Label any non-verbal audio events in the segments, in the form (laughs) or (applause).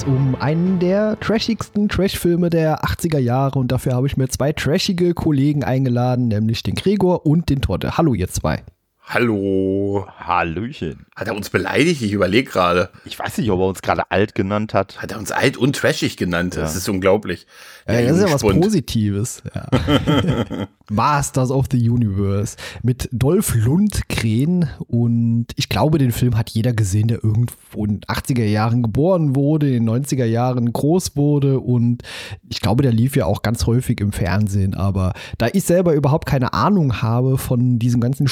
Es um einen der trashigsten Trash-Filme der 80er Jahre und dafür habe ich mir zwei trashige Kollegen eingeladen, nämlich den Gregor und den Torte. Hallo, ihr zwei. Hallo. Hallöchen. Hat er uns beleidigt? Ich überlege gerade. Ich weiß nicht, ob er uns gerade alt genannt hat. Hat er uns alt und trashig genannt? Ja. Das ist unglaublich. Ja, das ist ja was Positives. Ja. (laughs) Masters of the Universe mit Dolph Lundgren und ich glaube, den Film hat jeder gesehen, der irgendwo in den 80er Jahren geboren wurde, in den 90er Jahren groß wurde und ich glaube, der lief ja auch ganz häufig im Fernsehen, aber da ich selber überhaupt keine Ahnung habe von diesem ganzen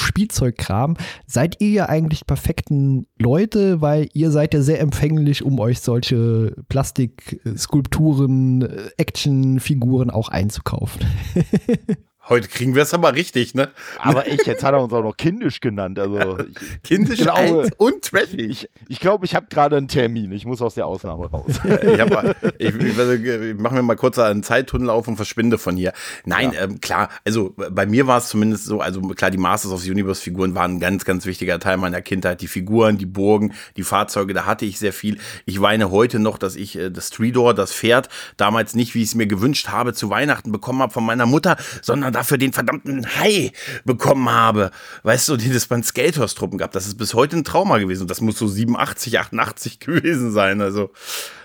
Spielzeugkram, seid ihr ja eigentlich perfekten Leute, weil ihr seid ja sehr empfänglich, um euch solche Plastikskulpturen, Actionfiguren auch einzukaufen. (laughs) Heute kriegen wir es aber richtig, ne? Aber ich, jetzt hat er uns auch noch kindisch genannt. Also kindisch glaube, und trashig. Ich, ich glaube, ich habe gerade einen Termin. Ich muss aus der Ausnahme raus. ich, hab, ich, ich, ich mache mir mal kurz einen Zeittunnel auf und verschwinde von hier. Nein, ja. ähm, klar, also bei mir war es zumindest so, also klar, die Masters of the Universe Figuren waren ein ganz, ganz wichtiger Teil meiner Kindheit. Die Figuren, die Burgen, die Fahrzeuge, da hatte ich sehr viel. Ich weine heute noch, dass ich äh, das Tridor, das Pferd, damals nicht, wie ich es mir gewünscht habe, zu Weihnachten bekommen habe von meiner Mutter, sondern dafür den verdammten Hai bekommen habe. Weißt du, den es bei Skaters-Truppen gab. Das ist bis heute ein Trauma gewesen. Das muss so 87, 88 (laughs) gewesen sein. Also,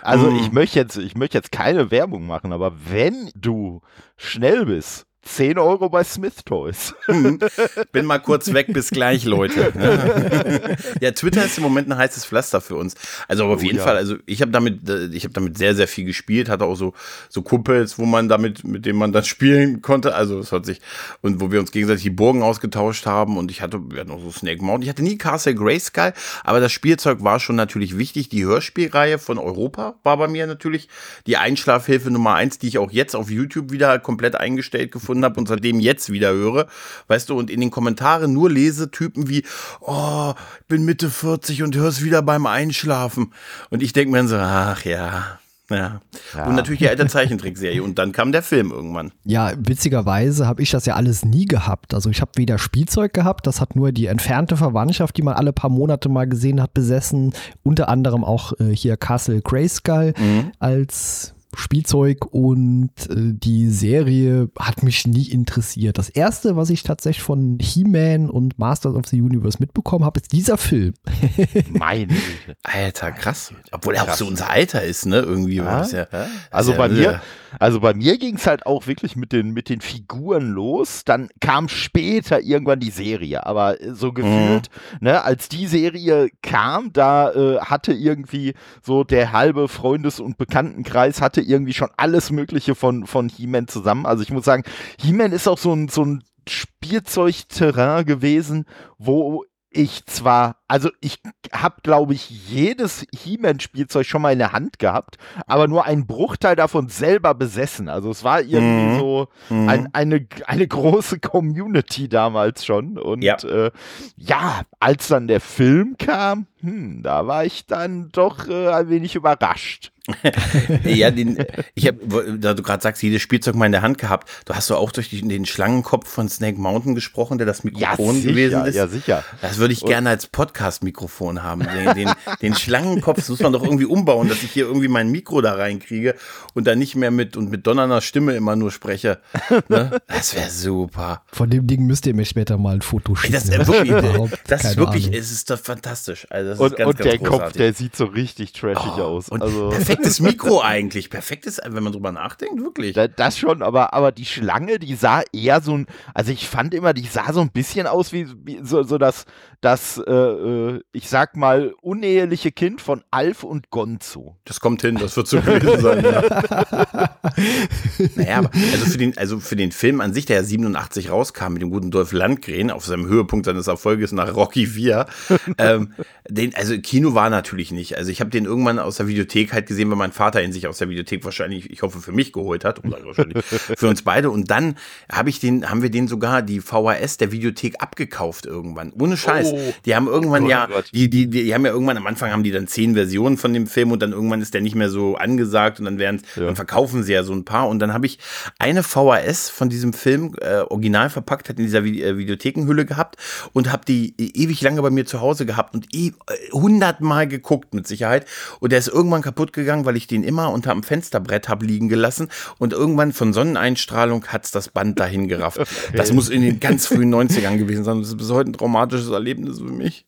also ich möchte jetzt, ich möchte jetzt keine Werbung machen, aber wenn du schnell bist 10 Euro bei Smith Toys. Hm. (laughs) Bin mal kurz weg, bis gleich, Leute. (laughs) ja, Twitter ist im Moment ein heißes Pflaster für uns. Also auf oh, jeden ja. Fall, also ich habe damit, äh, ich habe damit sehr, sehr viel gespielt, hatte auch so, so Kumpels, wo man damit, mit denen man das (laughs) spielen konnte. Also es hat sich, und wo wir uns gegenseitig die Burgen ausgetauscht haben und ich hatte, wir hatten auch so Snake Mountain. Ich hatte nie Castle Grayskull, aber das Spielzeug war schon natürlich wichtig. Die Hörspielreihe von Europa war bei mir natürlich die Einschlafhilfe Nummer eins, die ich auch jetzt auf YouTube wieder komplett eingestellt gefunden gefunden habe und seitdem jetzt wieder höre. Weißt du, und in den Kommentaren nur Lesetypen wie, oh, bin Mitte 40 und hör's wieder beim Einschlafen. Und ich denke mir dann so, ach ja, ja. ja. Und natürlich die alte Zeichentrickserie. Und dann kam der Film irgendwann. Ja, witzigerweise habe ich das ja alles nie gehabt. Also ich habe weder Spielzeug gehabt, das hat nur die entfernte Verwandtschaft, die man alle paar Monate mal gesehen hat, besessen. Unter anderem auch äh, hier Castle Grayskull mhm. als Spielzeug und äh, die Serie hat mich nie interessiert. Das erste, was ich tatsächlich von He-Man und Masters of the Universe mitbekommen habe, ist dieser Film. (laughs) Meine Güte. Alter, krass. Obwohl er auch so unser Alter ist, ne? Irgendwie. Ja, ja, also ja, bei mir, also bei mir ging es halt auch wirklich mit den, mit den Figuren los. Dann kam später irgendwann die Serie. Aber so gefühlt, mhm. ne, als die Serie kam, da äh, hatte irgendwie so der halbe Freundes- und Bekanntenkreis hatte irgendwie schon alles Mögliche von, von He-Man zusammen. Also ich muss sagen, He-Man ist auch so ein, so ein Spielzeugterrain gewesen, wo ich zwar, also ich habe, glaube ich, jedes He-Man-Spielzeug schon mal in der Hand gehabt, aber nur einen Bruchteil davon selber besessen. Also es war irgendwie mhm. so mhm. Ein, eine, eine große Community damals schon. Und ja. Äh, ja, als dann der Film kam, hm, da war ich dann doch äh, ein wenig überrascht. (laughs) ja, den, ich habe, da du gerade sagst, jedes Spielzeug mal in der Hand gehabt. Du hast doch auch durch den, den Schlangenkopf von Snake Mountain gesprochen, der das Mikrofon ja, sicher, gewesen ist. Ja, sicher. Das würde ich gerne als Podcast-Mikrofon haben. Den, den, den Schlangenkopf das muss man doch irgendwie umbauen, dass ich hier irgendwie mein Mikro da reinkriege und dann nicht mehr mit und mit donnernder Stimme immer nur spreche. Ne? Das wäre super. Von dem Ding müsst ihr mir später mal ein Foto schicken. (laughs) Das, ist wirklich, das ist wirklich, es ist doch fantastisch. Also und, ganz, und ganz der großartig. Kopf, der sieht so richtig trashig oh, aus. Und also. perfektes (laughs) Mikro eigentlich. Perfektes, wenn man drüber nachdenkt, wirklich. Das schon, aber, aber die Schlange, die sah eher so ein, also ich fand immer, die sah so ein bisschen aus wie, wie so, so das, das äh, äh ich sag mal, uneheliche Kind von Alf und Gonzo. Das kommt hin, das wird so gewesen sein, ja. (laughs) naja, aber also für, den, also für den Film an sich, der ja 87 rauskam mit dem guten Dolph Landgren auf seinem Höhepunkt seines Erfolges nach Rocky 4, ähm, den, also Kino war natürlich nicht. Also ich habe den irgendwann aus der Videothek halt gesehen, weil mein Vater ihn sich aus der Videothek wahrscheinlich, ich hoffe, für mich geholt hat, oder (laughs) wahrscheinlich für uns beide. Und dann habe ich den, haben wir den sogar die VHS der Videothek abgekauft irgendwann. Ohne Scheiß. Oh. Die haben irgendwann irgendwann oh ja, die, die, die haben ja irgendwann am Anfang haben die dann zehn Versionen von dem Film und dann irgendwann ist der nicht mehr so angesagt und dann werden, ja. dann verkaufen sie ja so ein paar und dann habe ich eine VHS von diesem Film äh, original verpackt, hat in dieser äh, Videothekenhülle gehabt und habe die e-, ewig lange bei mir zu Hause gehabt und e hundertmal geguckt mit Sicherheit und der ist irgendwann kaputt gegangen, weil ich den immer unter dem Fensterbrett habe liegen gelassen und irgendwann von Sonneneinstrahlung hat's das Band dahin gerafft. (laughs) Das muss in den ganz frühen 90ern gewesen sein. Das ist bis heute ein traumatisches Erlebnis für mich.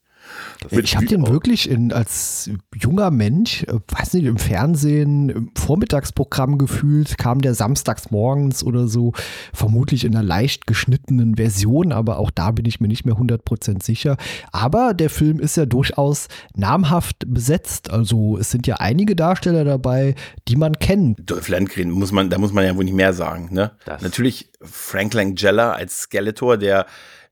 Ich habe den wirklich in, als junger Mensch, äh, weiß nicht, im Fernsehen, im Vormittagsprogramm gefühlt, kam der samstags morgens oder so, vermutlich in einer leicht geschnittenen Version, aber auch da bin ich mir nicht mehr 100% sicher. Aber der Film ist ja durchaus namhaft besetzt. Also es sind ja einige Darsteller dabei, die man kennt. Dolph Lundgren, muss man, da muss man ja wohl nicht mehr sagen. Ne? Natürlich Frank Langella als Skeletor, der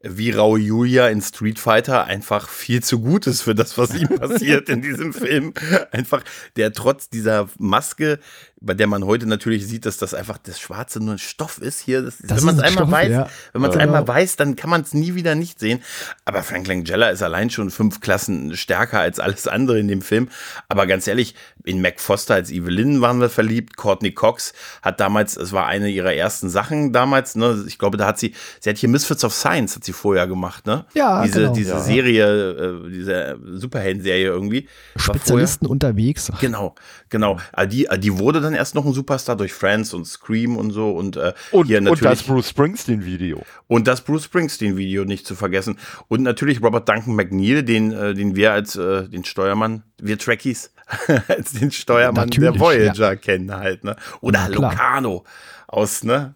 wie Raul Julia in Street Fighter einfach viel zu gut ist für das, was ihm (laughs) passiert in diesem Film. Einfach, der trotz dieser Maske bei der man heute natürlich sieht, dass das einfach das Schwarze nur ein Stoff ist hier. Das, das wenn man es ein einmal Stoff, weiß, ja. wenn man es ja. einmal weiß, dann kann man es nie wieder nicht sehen. Aber Frank Langella ist allein schon fünf Klassen stärker als alles andere in dem Film. Aber ganz ehrlich, in Mac Foster als Evelyn waren wir verliebt. Courtney Cox hat damals, es war eine ihrer ersten Sachen damals, ne? Ich glaube, da hat sie, sie hat hier Misfits of Science hat sie vorher gemacht, ne? Ja, diese, genau. diese ja. Serie, äh, diese Superhelden-Serie irgendwie. Spezialisten unterwegs. Genau, genau. Die, die wurde dann dann erst noch ein Superstar durch Friends und Scream und so und äh, und, hier natürlich, und das Bruce Springsteen Video und das Bruce Springsteen Video nicht zu vergessen und natürlich Robert Duncan McNeil, den äh, den wir als äh, den Steuermann, wir Trekkies (laughs) als den Steuermann natürlich, der Voyager ja. kennen halt, ne? Oder ja, Locano aus, ne?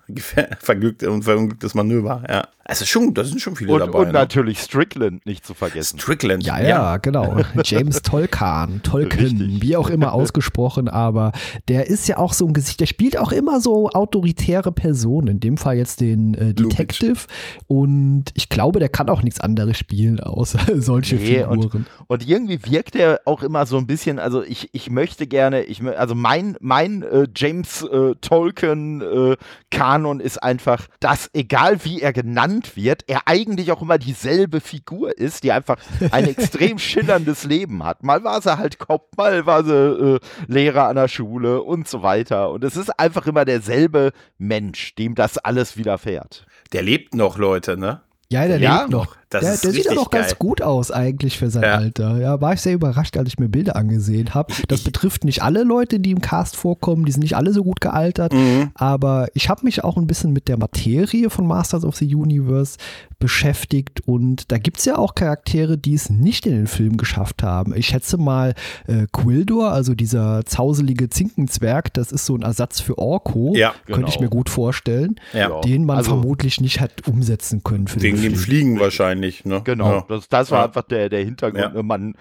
Verglückt und verunglücktes Manöver, ja. Also schon, da sind schon viele und, dabei. Und ne? natürlich Strickland nicht zu vergessen. Strickland, ja, ja, ja. genau. (laughs) James Tolkan, Tolkien, wie auch immer (laughs) ausgesprochen, aber der ist ja auch so ein Gesicht, der spielt auch immer so autoritäre Personen, in dem Fall jetzt den äh, Detective und ich glaube, der kann auch nichts anderes spielen, (laughs) außer solche nee, Figuren. Und, und, irgendwie wirkt er auch immer so ein bisschen, also ich, ich möchte gerne, ich, also mein, mein äh, James äh, Tolkien äh, Kanon ist einfach, dass egal wie er genannt genannt wird, er eigentlich auch immer dieselbe Figur ist, die einfach ein (laughs) extrem schillerndes Leben hat. Mal war sie halt Kopf, mal war sie äh, Lehrer an der Schule und so weiter. Und es ist einfach immer derselbe Mensch, dem das alles widerfährt. Der lebt noch, Leute, ne? Ja, der ja, lebt noch. Das der, der sieht auch ganz gut aus eigentlich für sein ja. Alter. Ja, war ich sehr überrascht, als ich mir Bilder angesehen habe. Das betrifft nicht alle Leute, die im Cast vorkommen, die sind nicht alle so gut gealtert, mhm. aber ich habe mich auch ein bisschen mit der Materie von Masters of the Universe beschäftigt und da gibt es ja auch Charaktere, die es nicht in den Film geschafft haben. Ich schätze mal äh, Quildor, also dieser zauselige Zinkenzwerg, das ist so ein Ersatz für Orko, ja, könnte ich genau. mir gut vorstellen, ja. den man also, vermutlich nicht hat umsetzen können. Für wegen dem Fliegen wahrscheinlich. Ne? Genau, ja. das, das war einfach der, der Hintergrund. Ne? Man,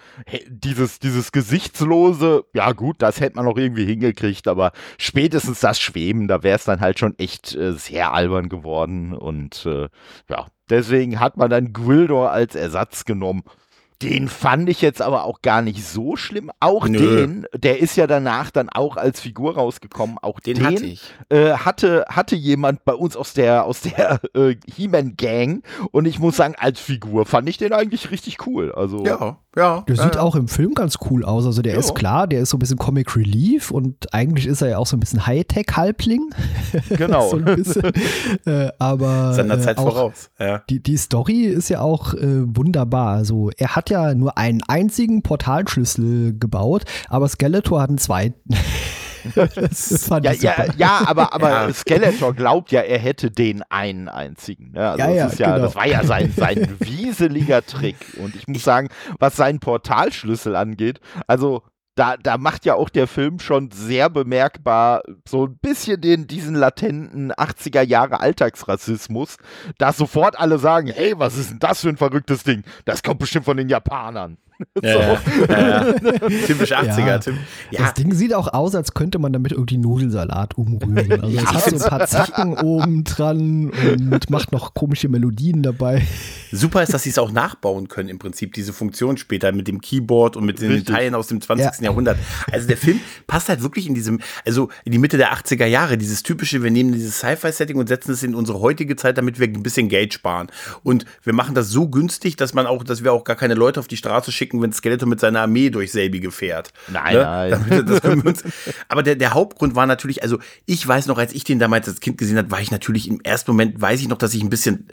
dieses, dieses gesichtslose, ja gut, das hätte man noch irgendwie hingekriegt, aber spätestens das Schweben, da wäre es dann halt schon echt äh, sehr albern geworden und äh, ja, Deswegen hat man dann Gwildor als Ersatz genommen. Den fand ich jetzt aber auch gar nicht so schlimm. Auch Nö. den, der ist ja danach dann auch als Figur rausgekommen. Auch den, den hatte, ich. Äh, hatte, hatte jemand bei uns aus der, aus der äh, He-Man-Gang. Und ich muss sagen, als Figur fand ich den eigentlich richtig cool. Also, ja, ja. Der ja, sieht ja. auch im Film ganz cool aus. Also der ja. ist klar, der ist so ein bisschen Comic Relief und eigentlich ist er ja auch so ein bisschen Hightech-Halbling. (laughs) Genau. so ein bisschen. äh, aber seiner Zeit äh, voraus. Ja. Die, die Story ist ja auch äh, wunderbar. Also er hat ja nur einen einzigen Portalschlüssel gebaut, aber Skeletor hat einen zweiten. (laughs) das ja, ja, ja, aber, aber ja. Skeletor glaubt ja, er hätte den einen einzigen. Ne? Also ja, ja, das, ja genau. das war ja sein, sein (laughs) wieseliger Trick. Und ich muss sagen, was seinen Portalschlüssel angeht, also da, da macht ja auch der Film schon sehr bemerkbar so ein bisschen den, diesen latenten 80er Jahre Alltagsrassismus, dass sofort alle sagen, hey, was ist denn das für ein verrücktes Ding? Das kommt bestimmt von den Japanern. (laughs) Ja, so. ja, (laughs) Typisch 80er. Das Ding sieht auch aus, als könnte man damit irgendwie Nudelsalat umrühren. (laughs) Also es hat so ein paar Zacken oben dran und macht noch komische Melodien dabei. Super ist, dass sie es auch nachbauen können, im Prinzip, diese Funktion später mit dem Keyboard und mit den Richtig. Teilen aus dem 20. Jahrhundert. Also der Film passt halt wirklich in diesem, also in die Mitte der 80er Jahre, dieses typische, wir nehmen dieses Sci-Fi-Setting und setzen es in unsere heutige Zeit, damit wir ein bisschen Geld sparen. Und wir machen das so günstig, dass man auch, dass wir auch gar keine Leute auf die Straße schicken, wenn Skeletor mit seiner Armee durch selbige fährt. Nein, ne? nein. Damit, uns, (laughs) aber der, der Hauptgrund war natürlich, also ich weiß noch, als ich den damals als Kind gesehen habe, war ich natürlich im ersten Moment, weiß ich noch, dass ich ein bisschen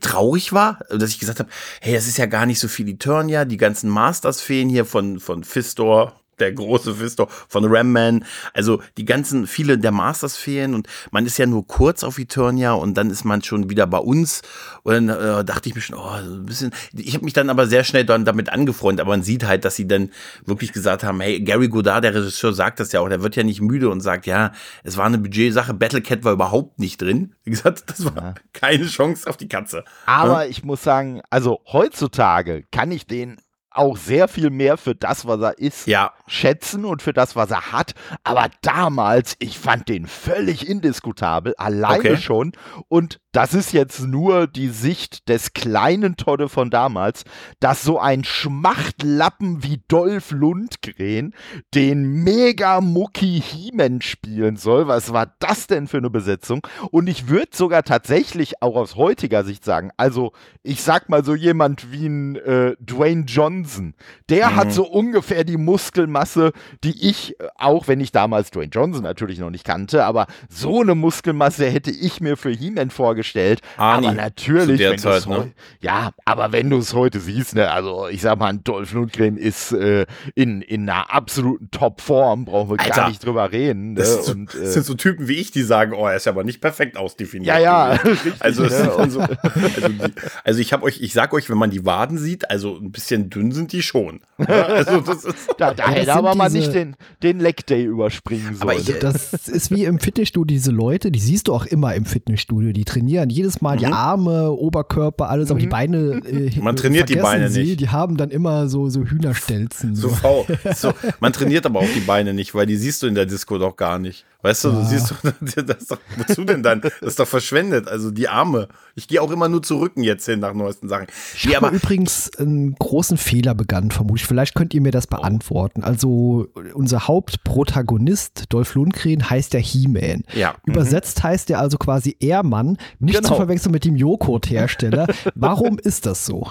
traurig war, dass ich gesagt habe, hey, das ist ja gar nicht so viel Eternia, die ganzen Masters-Feen hier von, von Fistor, der große Fisto von Ramman. Also die ganzen, viele der Masters fehlen und man ist ja nur kurz auf Eternia und dann ist man schon wieder bei uns. Und dann äh, dachte ich mir schon, oh, ein bisschen. Ich habe mich dann aber sehr schnell dann damit angefreundet, aber man sieht halt, dass sie dann wirklich gesagt haben, hey, Gary Godard, der Regisseur, sagt das ja auch, der wird ja nicht müde und sagt, ja, es war eine Budgetsache, Battlecat war überhaupt nicht drin. (laughs) Wie gesagt, das war ja. keine Chance auf die Katze. Aber ja? ich muss sagen, also heutzutage kann ich den auch sehr viel mehr für das, was er ist, ja. schätzen und für das, was er hat. Aber damals, ich fand den völlig indiskutabel, alleine okay. schon. Und das ist jetzt nur die Sicht des kleinen Todde von damals, dass so ein Schmachtlappen wie Dolph Lundgren den mega Mucki He-Man spielen soll. Was war das denn für eine Besetzung? Und ich würde sogar tatsächlich auch aus heutiger Sicht sagen, also ich sag mal so jemand wie ein äh, Dwayne Johnson, der mhm. hat so ungefähr die Muskelmasse, die ich äh, auch, wenn ich damals Dwayne Johnson natürlich noch nicht kannte, aber so eine Muskelmasse hätte ich mir für He-Man vorgestellt vorgestellt. Arnie, aber natürlich, wenn Zeit, ne? ja, aber wenn du es heute siehst, ne, also ich sag mal, ein Dolph Lundgren ist äh, in, in einer absoluten Top-Form, brauchen wir Alter, gar nicht drüber reden. Ne? Das, und, äh, sind so Typen wie ich, die sagen, oh, er ist aber nicht perfekt ausdefiniert. Ja, ja. (laughs) Richtig, also, ne? (laughs) so, also, die, also, ich habe euch, ich sag euch, wenn man die Waden sieht, also ein bisschen dünn sind die schon. (laughs) also das ist, da, da hätte aber mal nicht den, den Leg Day überspringen sollen. Aber ich, das ist wie im Fitnessstudio, diese Leute, die siehst du auch immer im Fitnessstudio, die trainieren trainieren. Jedes Mal mhm. die Arme, Oberkörper, alles, mhm. aber die mhm. Beine. Äh, man trainiert die Beine sie, nicht. Die haben dann immer so, so Hühnerstelzen. So. So, (laughs) so. Man trainiert aber auch die Beine nicht, weil die siehst du in der Disco doch gar nicht. Weißt du, ja. du siehst (laughs) doch, das doch, wozu denn dann? Das ist doch verschwendet. Also die Arme. Ich gehe auch immer nur zu Rücken jetzt hin nach neuesten Sachen. Ich nee, habe übrigens einen großen Fehler begangen, vermutlich. Vielleicht könnt ihr mir das beantworten. Also unser Hauptprotagonist, Dolph Lundgren, heißt der He-Man. Ja. Übersetzt mhm. heißt er also quasi Ehrmann, nicht genau. zu verwechseln mit dem Joghurt-Hersteller. (laughs) Warum ist das so?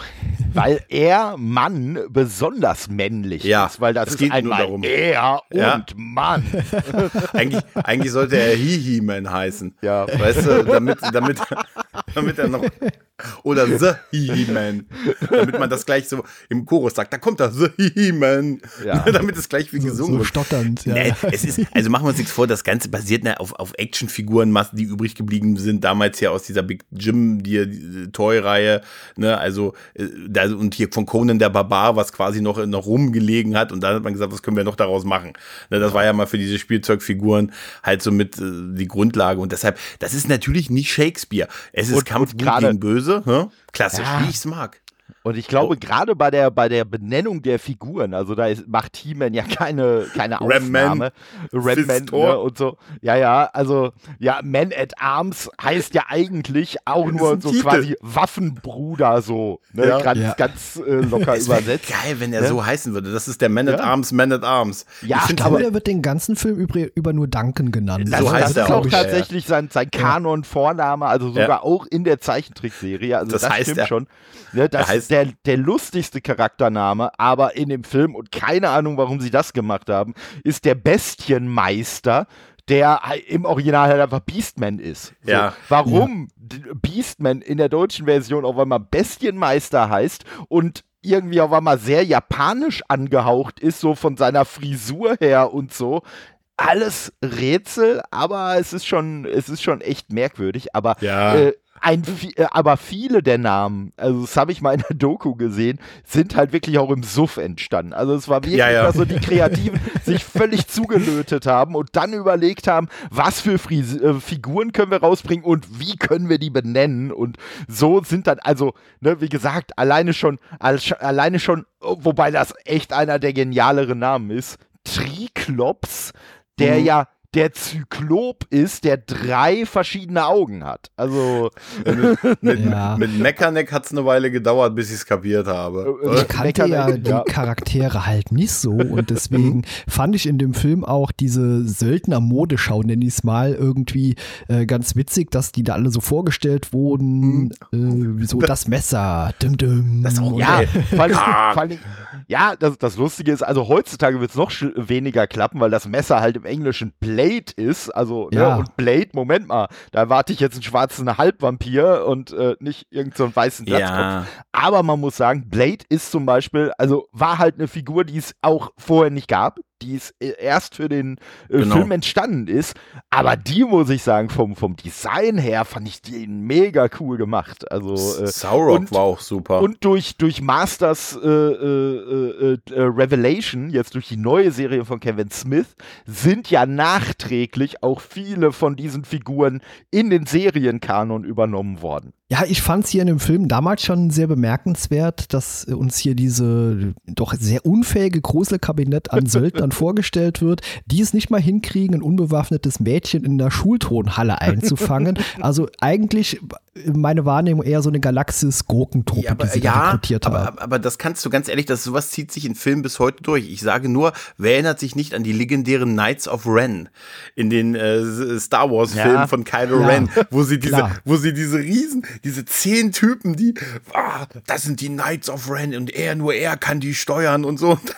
Weil er Mann besonders männlich ja, ist, weil das, das ist einmal darum. er und ja. Mann. (laughs) Eigentlich eigentlich sollte er He-He-Man heißen. Ja. Weißt du, damit, damit, (laughs) damit er noch. Oder The He-Man. Damit man das gleich so im Chorus sagt. Da kommt er, The He-Man. Ja. (laughs) damit es gleich wie gesungen wird. So stotternd, ja. Nee, es ist, also machen wir uns nichts vor, das Ganze basiert ne, auf, auf Actionfiguren, die übrig geblieben sind, damals ja aus dieser Big Jim, die, die Toy-Reihe, ne, also, äh, da, und hier von Conan der Barbar, was quasi noch, noch rumgelegen hat. Und dann hat man gesagt, was können wir noch daraus machen? Ne, das war ja mal für diese Spielzeugfiguren halt so mit äh, die Grundlage. Und deshalb, das ist natürlich nicht Shakespeare. Es ist und, Kampf und gegen Böse. Hm? Klassisch, ja. wie ich es mag. Und ich glaube, oh. gerade bei der, bei der Benennung der Figuren, also da ist, macht He-Man ja keine, keine (laughs) Ausnahme. Ram-Man ne, und so. Ja, ja, also, ja, Man at Arms heißt ja eigentlich auch (laughs) nur so Titel. quasi Waffenbruder, so. Ne, ja. Ganz, ja. ganz äh, locker (laughs) es übersetzt. geil, wenn er ne? so heißen würde. Das ist der Man at Arms, Man at Arms. Ja, ich glaube, der wird den ganzen Film über, über nur Duncan genannt. Das, so heißt das ist auch tatsächlich sein, sein Kanon-Vorname, also sogar auch in der Zeichentrickserie. Also das, das heißt stimmt er. schon. Ne, das heißt der, der lustigste Charaktername, aber in dem Film, und keine Ahnung, warum sie das gemacht haben, ist der Bestienmeister, der im Original halt einfach Beastman ist. So, ja. Warum ja. Beastman in der deutschen Version auf einmal Bestienmeister heißt und irgendwie auf einmal sehr japanisch angehaucht ist, so von seiner Frisur her und so. Alles Rätsel, aber es ist schon, es ist schon echt merkwürdig. Aber ja. äh, ein, äh, aber viele der Namen, also das habe ich mal in der Doku gesehen, sind halt wirklich auch im Suff entstanden. Also es war wirklich, ja, ja. dass so die Kreativen (laughs) sich völlig zugelötet haben und dann überlegt haben, was für Fris äh, Figuren können wir rausbringen und wie können wir die benennen. Und so sind dann, also, ne, wie gesagt, alleine schon, alleine schon, wobei das echt einer der genialeren Namen ist, Triklops, der mhm. ja der Zyklop ist, der drei verschiedene Augen hat. Also mit, mit, ja. mit Mechaneck hat es eine Weile gedauert, bis ich es kapiert habe. Ich kannte ja die Charaktere halt nicht so und deswegen (laughs) fand ich in dem Film auch diese Söldner-Modeschau, nenne ich es mal, irgendwie äh, ganz witzig, dass die da alle so vorgestellt wurden. Äh, so das Messer, dim, dim. Das auch, ja, vor allem, vor allem, ja, das, das Lustige ist, also heutzutage wird es noch weniger klappen, weil das Messer halt im Englischen Blade ist. Also, ne, ja. ne, und Blade, Moment mal, da erwarte ich jetzt einen schwarzen Halbvampir und äh, nicht irgendeinen so weißen Glatzkopf. Ja. Aber man muss sagen, Blade ist zum Beispiel, also war halt eine Figur, die es auch vorher nicht gab die es äh, erst für den äh, genau. Film entstanden ist. Aber die, muss ich sagen, vom, vom Design her fand ich die mega cool gemacht. Also, äh, Saurock und, war auch super. Und durch, durch Masters äh, äh, äh, Revelation, jetzt durch die neue Serie von Kevin Smith, sind ja nachträglich auch viele von diesen Figuren in den Serienkanon übernommen worden. Ja, ich fand es hier in dem Film damals schon sehr bemerkenswert, dass uns hier diese doch sehr unfähige Gruselkabinett an (laughs) Söldnern vorgestellt wird, die es nicht mal hinkriegen, ein unbewaffnetes Mädchen in der Schultonhalle einzufangen. (laughs) also eigentlich meine Wahrnehmung eher so eine Galaxis-Gurkentruppe, ja, die sie ja, rekrutiert aber, haben. Aber das kannst du ganz ehrlich, das sowas zieht sich in Filmen bis heute durch. Ich sage nur, wer erinnert sich nicht an die legendären Knights of Ren in den äh, Star Wars-Filmen ja, von Kylo ja, Ren, wo sie diese, klar. wo sie diese Riesen, diese zehn Typen, die, ah, das sind die Knights of Ren und er, nur er kann die steuern und so. (laughs)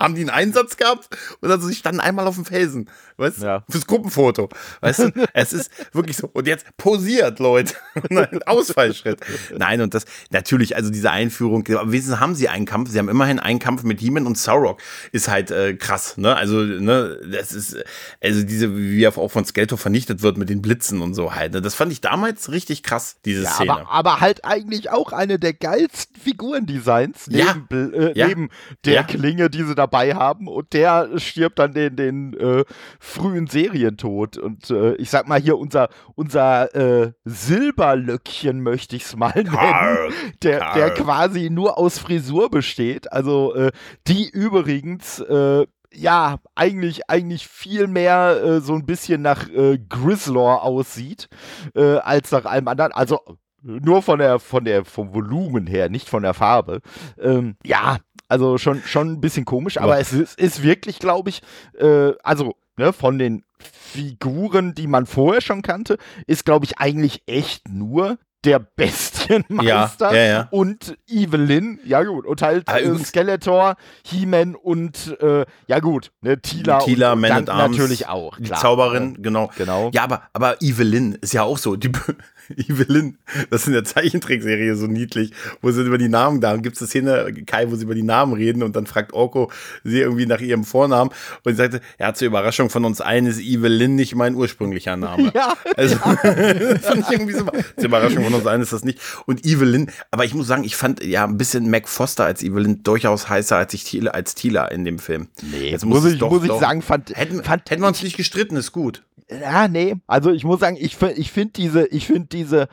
haben die einen Einsatz gehabt oder sie standen einmal auf dem Felsen, weißt du, ja. fürs Gruppenfoto, weißt du, (laughs) es ist wirklich so, und jetzt posiert, Leute, (laughs) Nein, Ausfallschritt. Nein, und das, natürlich, also diese Einführung, aber wenigstens haben sie einen Kampf, sie haben immerhin einen Kampf mit Heeman und Saurock, ist halt äh, krass, ne, also, ne, das ist, also diese, wie er auch von Skeletor vernichtet wird mit den Blitzen und so halt, ne, das fand ich damals richtig krass, diese ja, Szene. Aber, aber, halt eigentlich auch eine der geilsten Figurendesigns, neben, ja. Äh, ja. neben der Klinge, die sie dabei dabei haben und der stirbt dann den, den äh, frühen Serientod. Und äh, ich sag mal hier, unser, unser äh, Silberlöckchen möchte ich es mal nennen, der, der quasi nur aus Frisur besteht. Also äh, die übrigens äh, ja, eigentlich, eigentlich viel mehr äh, so ein bisschen nach äh, Grislaw aussieht, äh, als nach allem anderen. Also nur von der, von der, vom Volumen her, nicht von der Farbe. Ähm, ja, also schon, schon ein bisschen komisch, aber ja. es ist, ist wirklich, glaube ich, äh, also ne, von den Figuren, die man vorher schon kannte, ist, glaube ich, eigentlich echt nur der Bestienmeister ja, ja, ja. und Evelyn, ja gut, und halt äh, Skeletor, He-Man und äh, ja gut, ne, Tila, Tila und Man at Arms, natürlich auch, klar. Die Zauberin, genau. genau. Ja, aber, aber Evelyn ist ja auch so, die, (laughs) (laughs) Evelyn, das ist in der Zeichentrickserie so niedlich, wo sie über die Namen da, und gibt es eine Szene, Kai, wo sie über die Namen reden und dann fragt Orko sie irgendwie nach ihrem Vornamen und sie sagte, ja, zur Überraschung von uns allen ist Evelyn nicht mein ursprünglicher Name. (laughs) Ja. Also, ja. (laughs) fand ich irgendwie so, zur Überraschung von uns allen ist das nicht. Und Evelyn, aber ich muss sagen, ich fand ja ein bisschen Mac Foster als Evelyn durchaus heißer als ich Tila, als Tila in dem Film. Nee, Jetzt muss, muss ich, doch, muss ich doch, sagen, fand, hätten, fand, hätten wir uns nicht gestritten, ist gut. Ja, nee. Also ich muss sagen, ich, ich finde diese, ich finde diese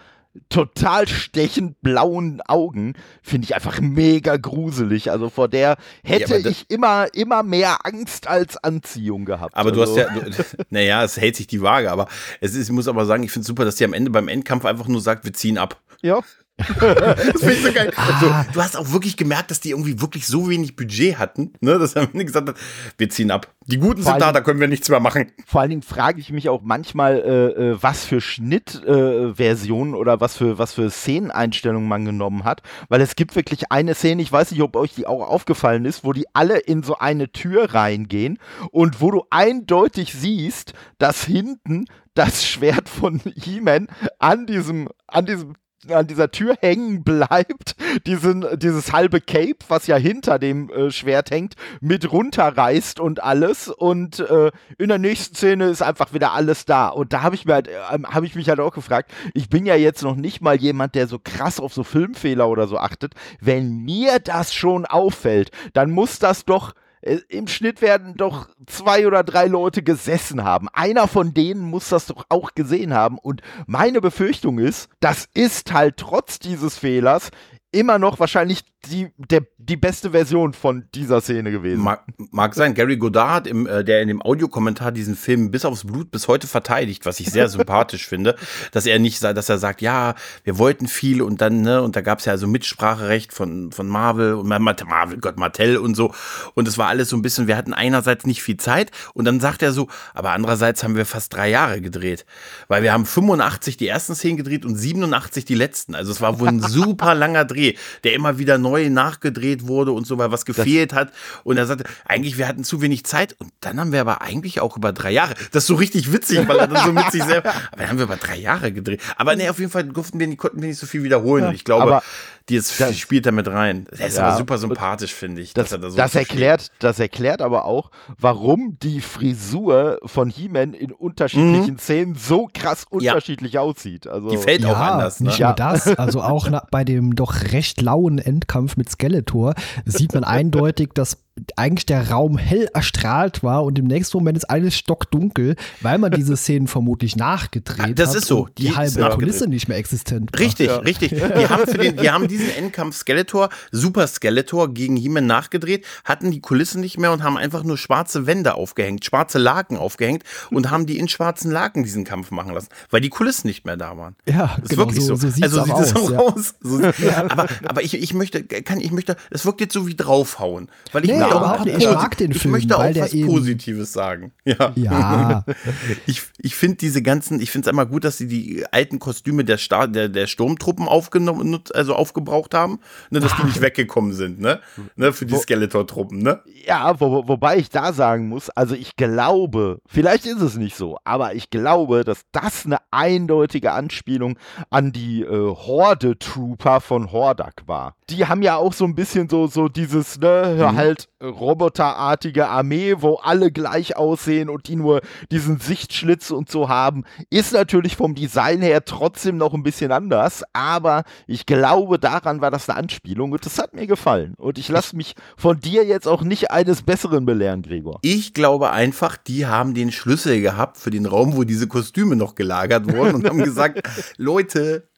total stechend blauen Augen finde ich einfach mega gruselig. Also vor der hätte ja, ich immer, immer mehr Angst als Anziehung gehabt. Aber also. du hast ja, du, (laughs) naja, es hält sich die Waage, aber es ist, ich muss aber sagen, ich finde es super, dass die am Ende beim Endkampf einfach nur sagt, wir ziehen ab. Ja (laughs) das finde ich so geil. Ah. So, du hast auch wirklich gemerkt, dass die irgendwie wirklich so wenig Budget hatten, ne, dass er gesagt hat, wir ziehen ab. Die Guten vor sind da, da können wir nichts mehr machen. Vor allen Dingen frage ich mich auch manchmal, äh, äh was für Schnittversionen äh, oder was für, was für Szeneneinstellungen man genommen hat. Weil es gibt wirklich eine Szene, ich weiß nicht, ob euch die auch aufgefallen ist, wo die alle in so eine Tür reingehen und wo du eindeutig siehst, dass hinten das Schwert von He-Man an diesem, an diesem an dieser Tür hängen bleibt, diesen, dieses halbe Cape, was ja hinter dem äh, Schwert hängt, mit runterreißt und alles. Und äh, in der nächsten Szene ist einfach wieder alles da. Und da habe ich halt, äh, habe ich mich halt auch gefragt, ich bin ja jetzt noch nicht mal jemand, der so krass auf so Filmfehler oder so achtet. Wenn mir das schon auffällt, dann muss das doch im Schnitt werden doch zwei oder drei Leute gesessen haben. Einer von denen muss das doch auch gesehen haben. Und meine Befürchtung ist, das ist halt trotz dieses Fehlers immer noch wahrscheinlich die, der, die beste Version von dieser Szene gewesen. Mag, mag sein. Gary Godard, im, äh, der in dem Audiokommentar diesen Film bis aufs Blut bis heute verteidigt, was ich sehr (laughs) sympathisch finde, dass er nicht, dass er sagt, ja, wir wollten viel und dann, ne, und da gab es ja so Mitspracherecht von, von Marvel und Marvel, Gott, Mattel und so. Und es war alles so ein bisschen, wir hatten einerseits nicht viel Zeit und dann sagt er so, aber andererseits haben wir fast drei Jahre gedreht. Weil wir haben 85 die ersten Szenen gedreht und 87 die letzten. Also es war wohl ein (laughs) super langer Dreh, der immer wieder neu nachgedreht wurde und so, weil was gefehlt das hat. Und er sagte, eigentlich, wir hatten zu wenig Zeit. Und dann haben wir aber eigentlich auch über drei Jahre. Das ist so richtig witzig, weil er dann so mit sich selber. (laughs) Aber dann haben wir über drei Jahre gedreht. Aber nee, auf jeden Fall durften wir, konnten wir nicht so viel wiederholen. Und ich glaube, aber die ist, das, spielt damit rein. Er ist ja, aber super sympathisch, finde ich. Das, da so das erklärt, das erklärt aber auch, warum die Frisur von He-Man in unterschiedlichen mhm. Szenen so krass unterschiedlich ja. aussieht. Also, die fällt ja, auch anders. Ne? Nicht nur das, also auch bei dem doch recht lauen Endkampf mit Skeletor sieht man eindeutig, dass eigentlich der Raum hell erstrahlt war und im nächsten Moment ist alles stockdunkel, weil man diese Szenen vermutlich nachgedreht das hat. Das ist so. Die, die halbe Kulisse nicht mehr existent war. Richtig, ja. richtig. Die haben, für den, die haben diesen Endkampf Skeletor, Super Skeletor gegen He-Man nachgedreht, hatten die Kulissen nicht mehr und haben einfach nur schwarze Wände aufgehängt, schwarze Laken aufgehängt und haben die in schwarzen Laken diesen Kampf machen lassen, weil die Kulissen nicht mehr da waren. Ja, das ist genau, wirklich so. so. so also sieht es auch ja. aus. So, ja. Aber, aber ich, ich möchte, kann, ich möchte, es wirkt jetzt so wie draufhauen, weil ich nee, überhaupt nicht. Ich mag den Film. Ich möchte auch was Positives sagen. Ja. ja. (laughs) ich ich finde diese ganzen, ich finde es immer gut, dass sie die alten Kostüme der, Star, der, der Sturmtruppen aufgenommen, also aufgebraucht haben, ne, dass die nicht (laughs) weggekommen sind, ne? ne für die Skeletor-Truppen, ne? Ja, wo, wobei ich da sagen muss, also ich glaube, vielleicht ist es nicht so, aber ich glaube, dass das eine eindeutige Anspielung an die äh, Horde-Trooper von Hordak war. Die haben ja auch so ein bisschen so, so dieses, ne, mhm. halt roboterartige Armee, wo alle gleich aussehen und die nur diesen Sichtschlitz und so haben, ist natürlich vom Design her trotzdem noch ein bisschen anders, aber ich glaube, daran war das eine Anspielung und das hat mir gefallen. Und ich lasse mich von dir jetzt auch nicht eines Besseren belehren, Gregor. Ich glaube einfach, die haben den Schlüssel gehabt für den Raum, wo diese Kostüme noch gelagert wurden und haben gesagt, (laughs) Leute,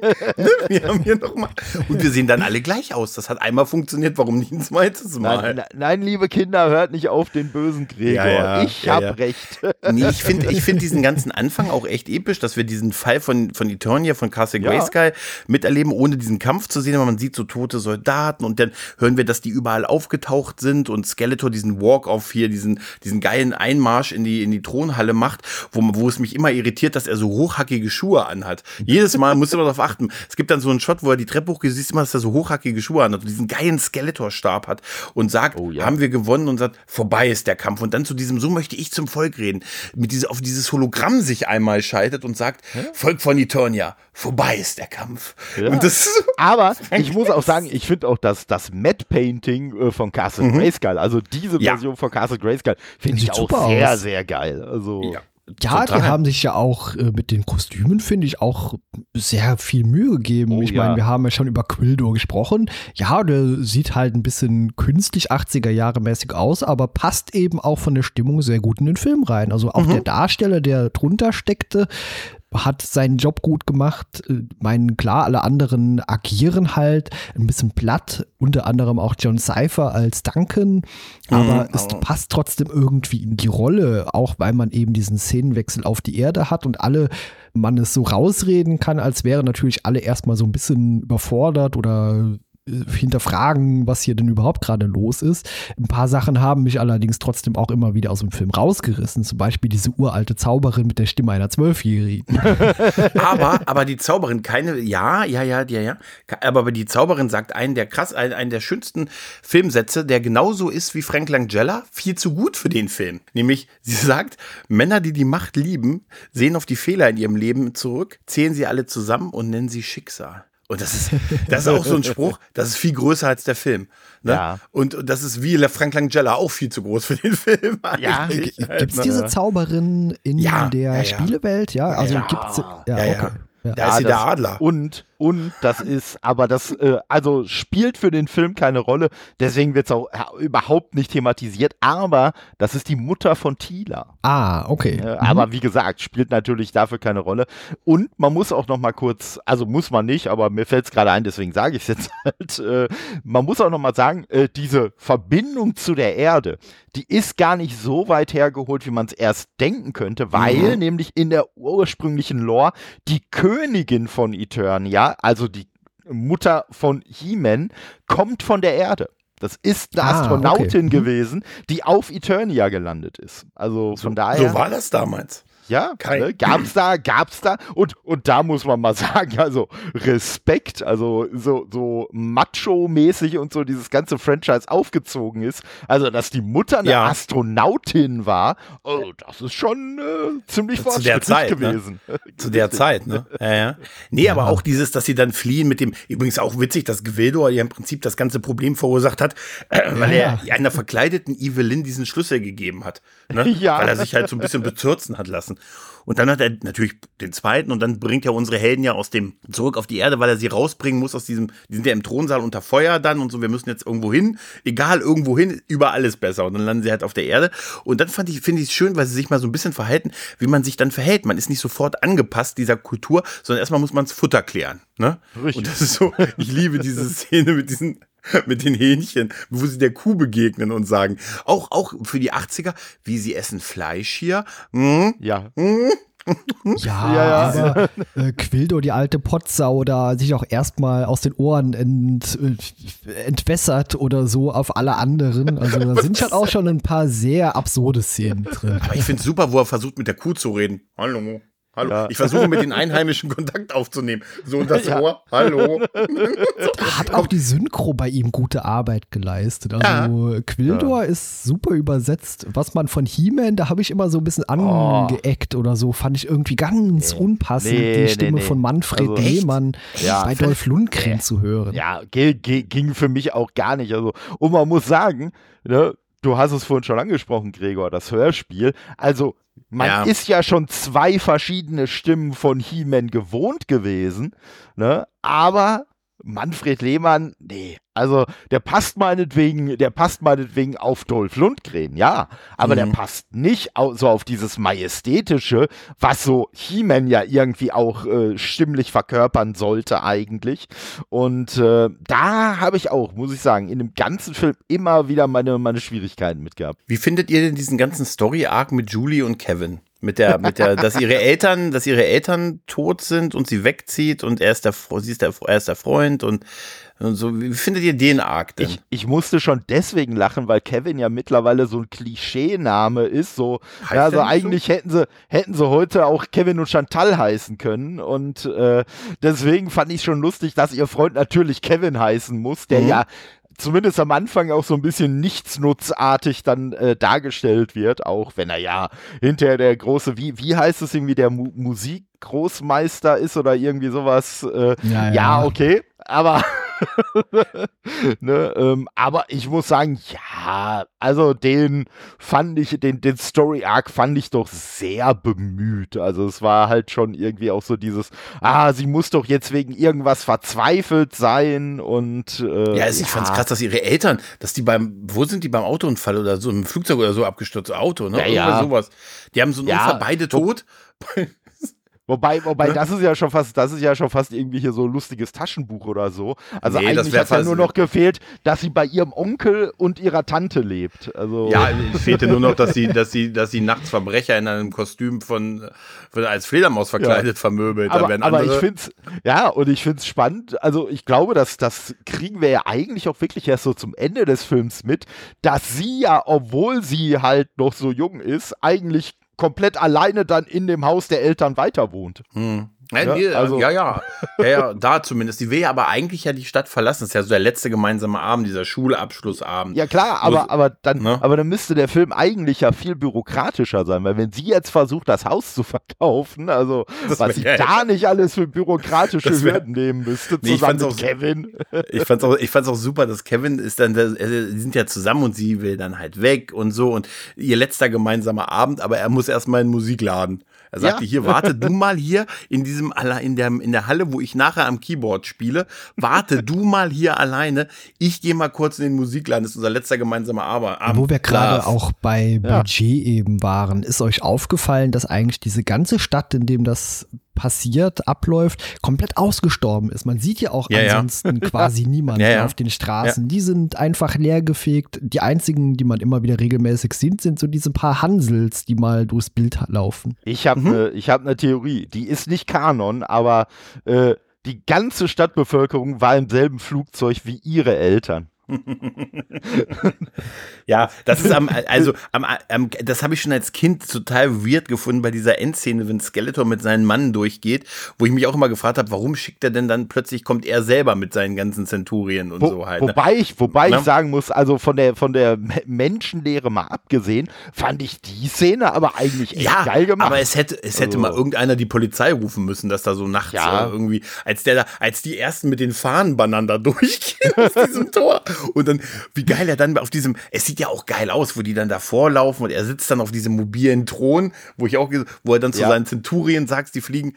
(laughs) Ne? wir haben hier noch mal und wir sehen dann alle gleich aus. Das hat einmal funktioniert, warum nicht ein zweites Mal? Nein, nein liebe Kinder, hört nicht auf den bösen Gregor. Ja, ja, ich ja, hab recht. Nee, ich finde (laughs) ich find diesen ganzen Anfang auch echt episch, dass wir diesen Fall von, von Eternia, von Castle Grayskull miterleben, ohne diesen Kampf zu sehen. Aber man sieht so tote Soldaten und dann hören wir, dass die überall aufgetaucht sind und Skeletor diesen Walk-Off hier, diesen, diesen geilen Einmarsch in die, in die Thronhalle macht, wo, wo es mich immer irritiert, dass er so hochhackige Schuhe anhat. Jedes Mal muss man darauf achten. Es gibt dann so einen Shot, wo er die Treppe hochgeht, siehst immer, dass er so hochhackige Schuhe hat und diesen geilen Skeletor-Stab hat und sagt, oh, ja. haben wir gewonnen und sagt, vorbei ist der Kampf. Und dann zu diesem, so möchte ich zum Volk reden, mit diese, auf dieses Hologramm sich einmal schaltet und sagt, Hä? Volk von Eternia, vorbei ist der Kampf. Ja. Und das (laughs) Aber (laughs) ich muss auch sagen, ich finde auch das, das Matte Painting äh, von Castle mhm. Grayskull, also diese Version ja. von Castle Grayskull, finde ich auch sehr, aus. sehr geil. Also ja. Ja, die haben sich ja auch äh, mit den Kostümen, finde ich, auch sehr viel Mühe gegeben. Oh, ich meine, ja. wir haben ja schon über Quildo gesprochen. Ja, der sieht halt ein bisschen künstlich 80er Jahre mäßig aus, aber passt eben auch von der Stimmung sehr gut in den Film rein. Also auch mhm. der Darsteller, der drunter steckte, hat seinen Job gut gemacht. Äh, meinen, klar, alle anderen agieren halt ein bisschen platt, unter anderem auch John Cypher als Duncan, aber mhm, es passt trotzdem irgendwie in die Rolle, auch weil man eben diesen Szenenwechsel auf die Erde hat und alle man es so rausreden kann, als wären natürlich alle erstmal so ein bisschen überfordert oder hinterfragen, was hier denn überhaupt gerade los ist. Ein paar Sachen haben mich allerdings trotzdem auch immer wieder aus dem Film rausgerissen. Zum Beispiel diese uralte Zauberin mit der Stimme einer Zwölfjährigen. (laughs) aber, aber die Zauberin, keine, ja, ja, ja, ja, ja. Aber die Zauberin sagt einen der krass, einen, einen der schönsten Filmsätze, der genauso ist wie Frank Langella, viel zu gut für den Film. Nämlich, sie sagt, Männer, die die Macht lieben, sehen auf die Fehler in ihrem Leben zurück, zählen sie alle zusammen und nennen sie Schicksal. Und das ist, das ist auch so ein Spruch, das ist viel größer als der Film. Ne? Ja. Und, und das ist wie Frank Langella auch viel zu groß für den (laughs) Film. Ja, gibt es ne? diese Zauberin in ja, der ja, Spielewelt? Ja, also ja, gibt's. Ja, okay. Ja, da ist sie der Adler. Und, und das ist, aber das, äh, also spielt für den Film keine Rolle, deswegen wird es auch ja, überhaupt nicht thematisiert, aber das ist die Mutter von Tila. Ah, okay. Äh, mhm. Aber wie gesagt, spielt natürlich dafür keine Rolle. Und man muss auch noch mal kurz, also muss man nicht, aber mir fällt es gerade ein, deswegen sage ich es jetzt (laughs) halt, äh, man muss auch noch mal sagen, äh, diese Verbindung zu der Erde, die ist gar nicht so weit hergeholt, wie man es erst denken könnte, weil mhm. nämlich in der ursprünglichen Lore die Königin von Eternia, also die Mutter von He-Man, kommt von der Erde. Das ist eine ah, Astronautin okay. Mhm. gewesen, die auf Eternia gelandet ist. Also von so, daher. So war das damals. Ja, Kein ne, gab's da, gab's da und und da muss man mal (laughs) sagen, also Respekt, also so so macho-mäßig und so dieses ganze Franchise aufgezogen ist, also dass die Mutter eine ja. Astronautin war, oh, das ist schon äh, ziemlich zu der Zeit, ne? gewesen. Ne? (laughs) Zu der Zeit, ne? Ja, ja. Nee, aber auch dieses, dass sie dann fliehen mit dem, übrigens auch witzig, dass Gvildor ja im Prinzip das ganze Problem verursacht hat, äh, (clears throat) weil er einer verkleideten Evelyn diesen Schlüssel gegeben hat, ne? (laughs) ja. weil er sich halt so ein bisschen bezürzen hat lassen. Und dann hat er natürlich den zweiten und dann bringt er unsere Helden ja aus dem zurück auf die Erde, weil er sie rausbringen muss aus diesem, die sind ja im Thronsaal unter Feuer dann und so, wir müssen jetzt irgendwo hin, egal irgendwo hin, überall ist besser. Und dann landen sie halt auf der Erde. Und dann fand ich, finde ich es schön, weil sie sich mal so ein bisschen verhalten, wie man sich dann verhält. Man ist nicht sofort angepasst dieser Kultur, sondern erstmal muss man das Futter klären. Ne? Richtig. Und das ist so, ich liebe diese Szene mit diesen (laughs) mit den Hähnchen, wo sie der Kuh begegnen und sagen, auch, auch für die 80er, wie sie essen Fleisch hier. Hm? Ja. Hm? Ja, (laughs) ja, ja. aber äh, Quildo, die alte Potsau, da sich auch erstmal aus den Ohren ent, äh, entwässert oder so auf alle anderen. Also da sind schon auch schon ein paar sehr absurde Szenen drin. Aber ich finde es super, wo er versucht, mit der Kuh zu reden. Hallo. Hallo. Ja. Ich versuche mit den Einheimischen Kontakt aufzunehmen. So das ja. Ohr. Hallo. Da (laughs) hat auch die Synchro bei ihm gute Arbeit geleistet. Also ja. Quildor ist super übersetzt. Was man von He-Man, da habe ich immer so ein bisschen angeeckt oh. oder so. Fand ich irgendwie ganz nee. unpassend, nee, die Stimme nee, von Manfred also, Lehmann bei Dolph Lundgren zu hören. Ja, ging für mich auch gar nicht. Also, und man muss sagen, ne, du hast es vorhin schon angesprochen, Gregor, das Hörspiel. Also man ja. ist ja schon zwei verschiedene Stimmen von He-Man gewohnt gewesen, ne? Aber Manfred Lehmann, nee, also der passt meinetwegen, der passt meinetwegen auf Dolph Lundgren, ja, aber mhm. der passt nicht so auf dieses Majestätische, was so He-Man ja irgendwie auch äh, stimmlich verkörpern sollte eigentlich. Und äh, da habe ich auch, muss ich sagen, in dem ganzen Film immer wieder meine, meine Schwierigkeiten mit gehabt. Wie findet ihr denn diesen ganzen Story-Arc mit Julie und Kevin? Mit der, mit der, dass ihre Eltern, dass ihre Eltern tot sind und sie wegzieht und er ist der, sie ist der, er ist der Freund und, und so. Wie findet ihr den Arc denn? Ich, ich musste schon deswegen lachen, weil Kevin ja mittlerweile so ein Klischeename ist. So, ja, also eigentlich so? hätten sie, hätten sie heute auch Kevin und Chantal heißen können. Und äh, deswegen fand ich schon lustig, dass ihr Freund natürlich Kevin heißen muss, der mhm. ja zumindest am Anfang auch so ein bisschen nichtsnutzartig dann äh, dargestellt wird, auch wenn er ja hinterher der große, wie, wie heißt es irgendwie, der Mu Musikgroßmeister ist oder irgendwie sowas. Äh, ja, ja. ja, okay, aber (laughs) ne, ähm, aber ich muss sagen, ja, also den fand ich, den, den Story Arc fand ich doch sehr bemüht. Also es war halt schon irgendwie auch so dieses, ah, sie muss doch jetzt wegen irgendwas verzweifelt sein und äh, ja, also ich ja. fand's krass, dass ihre Eltern, dass die beim, wo sind die beim Autounfall oder so im Flugzeug oder so abgestürzt Auto, ne? Ja, ja. sowas. Die haben so einen ja. Unfall, beide tot. (laughs) Wobei, wobei, ne? das ist ja schon fast, das ist ja schon fast irgendwie hier so ein lustiges Taschenbuch oder so. Also nee, eigentlich hat ja nur noch gefehlt, dass sie bei ihrem Onkel und ihrer Tante lebt. Also ja, es fehlte nur noch, dass sie, dass sie, dass sie nachts Verbrecher in einem Kostüm von, von als Fledermaus verkleidet ja. vermöbelt. Aber, aber ich find's, ja, und ich find's spannend. Also ich glaube, dass das kriegen wir ja eigentlich auch wirklich erst so zum Ende des Films mit, dass sie ja, obwohl sie halt noch so jung ist, eigentlich komplett alleine dann in dem Haus der Eltern weiter wohnt. Hm. Ja, ja, also. ja, ja, ja, ja, da zumindest. Die will ja aber eigentlich ja die Stadt verlassen. Das ist ja so der letzte gemeinsame Abend, dieser Schulabschlussabend. Ja klar, aber, aber, dann, ne? aber dann müsste der Film eigentlich ja viel bürokratischer sein, weil wenn sie jetzt versucht, das Haus zu verkaufen, also das was ich da nicht alles für bürokratische (laughs) wär, Hürden nehmen müsste, nee, zusammen mit Kevin. Ich fand's auch, ich fand's auch super, dass Kevin ist dann, sie sind ja zusammen und sie will dann halt weg und so und ihr letzter gemeinsamer Abend, aber er muss erstmal in den Musikladen. Er sagte, ja. hier, warte du (laughs) mal hier in diesem, in der, in der Halle, wo ich nachher am Keyboard spiele, warte du mal hier alleine. Ich gehe mal kurz in den Musikladen. Das ist unser letzter gemeinsamer Arbeit. Wo wir gerade auch bei Budget ja. eben waren, ist euch aufgefallen, dass eigentlich diese ganze Stadt, in dem das passiert, abläuft, komplett ausgestorben ist. Man sieht ja auch ja, ansonsten ja. (laughs) quasi niemanden ja, auf den Straßen. Die sind einfach leergefegt. Die einzigen, die man immer wieder regelmäßig sieht, sind so diese paar Hansels, die mal durchs Bild laufen. Ich habe mhm. ne, hab eine Theorie. Die ist nicht Kanon, aber äh, die ganze Stadtbevölkerung war im selben Flugzeug wie ihre Eltern. (laughs) ja, das ist am, also am, am das habe ich schon als Kind total weird gefunden bei dieser Endszene, wenn Skeletor mit seinen Mann durchgeht, wo ich mich auch immer gefragt habe, warum schickt er denn dann plötzlich kommt er selber mit seinen ganzen Zenturien und wo, so halt. Ne? Wobei ich, wobei Na? ich sagen muss, also von der von der Menschenlehre mal abgesehen, fand ich die Szene aber eigentlich echt ja, geil gemacht. Aber es hätte es hätte also. mal irgendeiner die Polizei rufen müssen, dass da so nachts ja. Irgendwie als der da als die ersten mit den Fahnenbannern da (laughs) durchgehen aus diesem Tor und dann, wie geil er dann auf diesem, es sieht ja auch geil aus, wo die dann davor laufen und er sitzt dann auf diesem mobilen Thron, wo ich auch, wo er dann zu ja. seinen Zenturien sagt, die fliegen,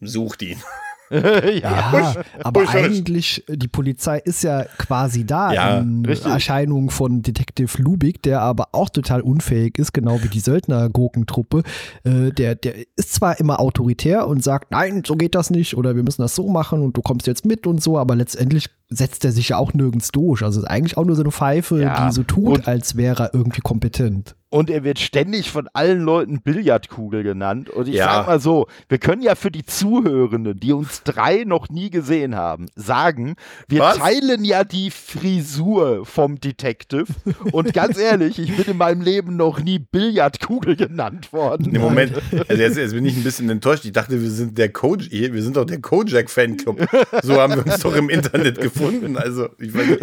sucht ihn. (laughs) ja, ja aber eigentlich, die Polizei ist ja quasi da ja, in richtig. Erscheinung von Detective Lubik, der aber auch total unfähig ist, genau wie die Söldner-Gurkentruppe. Äh, der, der ist zwar immer autoritär und sagt, nein, so geht das nicht oder wir müssen das so machen und du kommst jetzt mit und so, aber letztendlich setzt er sich ja auch nirgends durch. Also ist eigentlich auch nur so eine Pfeife, ja. die so tut, und, als wäre er irgendwie kompetent. Und er wird ständig von allen Leuten Billardkugel genannt. Und ich ja. sag mal so, wir können ja für die Zuhörenden, die uns drei noch nie gesehen haben, sagen, wir Was? teilen ja die Frisur vom Detective. Und ganz ehrlich, ich bin in meinem Leben noch nie Billardkugel genannt worden. Im Moment, also jetzt, jetzt, bin ich ein bisschen enttäuscht. Ich dachte, wir sind der Coach, wir sind doch der Kojak-Fanclub. So haben wir uns doch im Internet gefunden. Also, ich weiß nicht.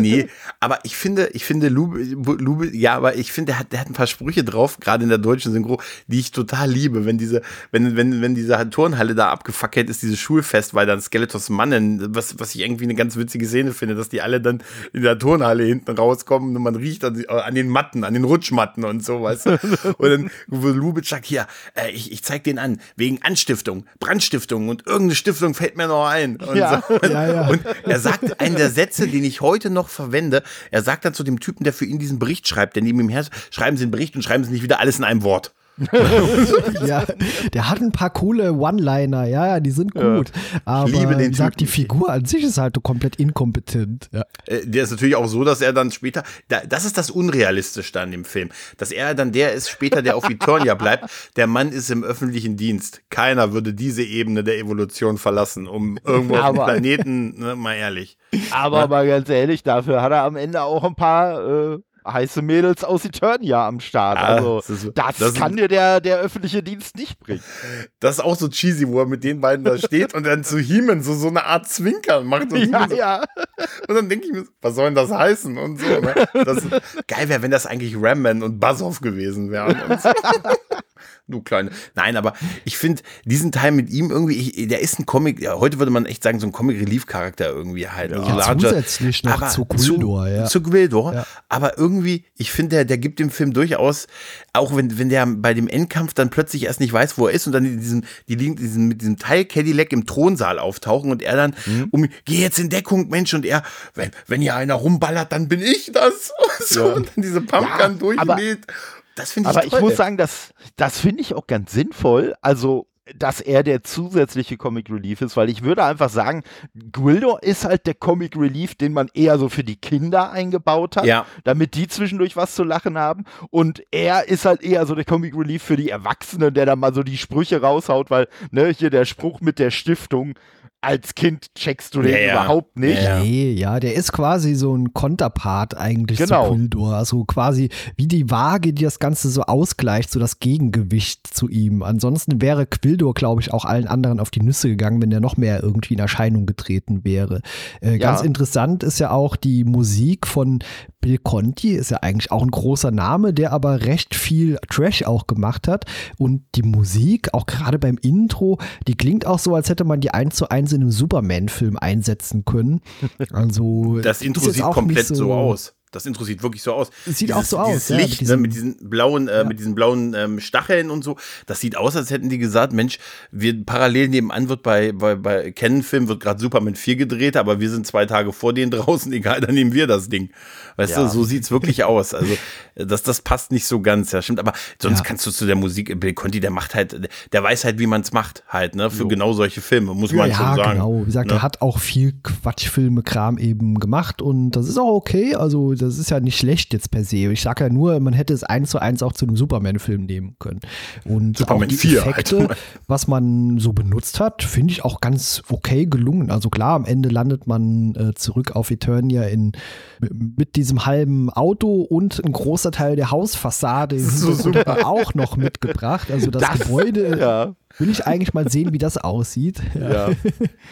Nee, aber ich finde, ich finde Lube, Lube ja, aber ich finde, der hat, der hat ein paar Sprüche drauf, gerade in der deutschen Synchro, die ich total liebe. Wenn diese, wenn, wenn, wenn diese Turnhalle da abgefackelt ist, dieses Schulfest, weil dann Skeletors Mannen, was, was ich irgendwie eine ganz witzige Szene finde, dass die alle dann in der Turnhalle hinten rauskommen und man riecht an, an den Matten, an den Rutschmatten und so, weißt du. Und dann, wo Lubitsch sagt, hier, äh, ich, ich zeig den an, wegen Anstiftung, Brandstiftung und irgendeine Stiftung fällt mir noch ein. Und, ja, so. ja, ja. und er sagt sagt einen der Sätze, den ich heute noch verwende. Er sagt dann zu dem Typen, der für ihn diesen Bericht schreibt, der neben ihm her, schreiben Sie einen Bericht und schreiben Sie nicht wieder alles in einem Wort. (laughs) ja, der hat ein paar coole One-Liner, ja, ja, die sind gut. Ja, aber liebe den sagt, die Figur an sich ist halt komplett inkompetent. Ja. Äh, der ist natürlich auch so, dass er dann später, das ist das Unrealistische an dem Film, dass er dann der ist später, der auf Eternia bleibt. Der Mann ist im öffentlichen Dienst. Keiner würde diese Ebene der Evolution verlassen, um irgendwo aber, auf dem Planeten, ne, mal ehrlich. Aber mal ganz ehrlich, dafür hat er am Ende auch ein paar äh, heiße Mädels aus Eternia am Start. Ja, also das, ist, das, das kann dir der, der öffentliche Dienst nicht bringen. Das ist auch so cheesy, wo er mit den beiden da steht und dann zu Heeman so, so eine Art Zwinkern macht. Und, (laughs) ja, so. ja. und dann denke ich mir, was soll denn das heißen? Und so. Ne? Das, (laughs) geil wäre, wenn das eigentlich Ramman und Buzzoff gewesen wären. So. (laughs) du kleine. Nein, aber ich finde diesen Teil mit ihm irgendwie, ich, der ist ein Comic, ja, heute würde man echt sagen, so ein Comic-Relief-Charakter irgendwie halt. Ja, also zusätzlich noch zu Gwildor, ja. Zu Gwildor, ja. aber irgendwie, ich finde, der, der gibt dem Film durchaus, auch wenn, wenn der bei dem Endkampf dann plötzlich erst nicht weiß, wo er ist und dann in diesem, die liegen diesen, mit diesem Teil Cadillac im Thronsaal auftauchen und er dann, mhm. um, geh jetzt in Deckung, Mensch, und er, wenn, wenn hier einer rumballert, dann bin ich das. Und, (laughs) so, ja. und dann diese Pumpgun ja, durchmäht. Das finde ich Aber toll. ich muss sagen, das, das finde ich auch ganz sinnvoll. Also dass er der zusätzliche Comic Relief ist, weil ich würde einfach sagen, Gwildor ist halt der Comic Relief, den man eher so für die Kinder eingebaut hat, ja. damit die zwischendurch was zu lachen haben. Und er ist halt eher so der Comic Relief für die Erwachsenen, der dann mal so die Sprüche raushaut, weil, ne, hier der Spruch mit der Stiftung, als Kind checkst du den ja, überhaupt nicht. Ja. Nee, ja, der ist quasi so ein Konterpart eigentlich genau. zu Quildor. Also quasi wie die Waage, die das Ganze so ausgleicht, so das Gegengewicht zu ihm. Ansonsten wäre Quildor, glaube ich, auch allen anderen auf die Nüsse gegangen, wenn der noch mehr irgendwie in Erscheinung getreten wäre. Äh, ganz interessant ist ja auch die Musik von Bill Conti, ist ja eigentlich auch ein großer Name, der aber recht viel Trash auch gemacht hat. Und die Musik, auch gerade beim Intro, die klingt auch so, als hätte man die eins zu eins in einem Superman-Film einsetzen können. Also das Intro sieht komplett so, so aus. Das Intro sieht wirklich so aus. Sieht dieses, auch so dieses aus. Licht ja, mit, diesen, ne, mit diesen blauen, äh, ja. mit diesen blauen ähm, Stacheln und so. Das sieht aus, als hätten die gesagt, Mensch, wir parallel nebenan wird bei, bei, bei Canon-Film wird gerade Superman 4 gedreht, aber wir sind zwei Tage vor denen draußen, (laughs) egal, dann nehmen wir das Ding. Weißt ja. du, so sieht es wirklich aus. Also, (laughs) das, das passt nicht so ganz, ja, stimmt. Aber sonst kannst du zu der Musik, Bill Conti, der macht halt, der weiß halt, wie man es macht, halt, ne, für jo. genau solche Filme, muss man schon sagen. genau. Wie gesagt, ne? er hat auch viel Quatschfilme, Kram eben gemacht und das ist auch okay. Also, das ist ja nicht schlecht jetzt per se. Ich sage ja nur, man hätte es eins zu eins auch zu einem Superman-Film nehmen können. Und Superman auch die 4, Effekte, Alter. was man so benutzt hat, finde ich auch ganz okay gelungen. Also klar, am Ende landet man äh, zurück auf Eternia in, mit diesem halben Auto und ein großer Teil der Hausfassade so super. auch noch mitgebracht. Also das, das Gebäude ja. will ich eigentlich mal sehen, wie das aussieht. Ja. ja.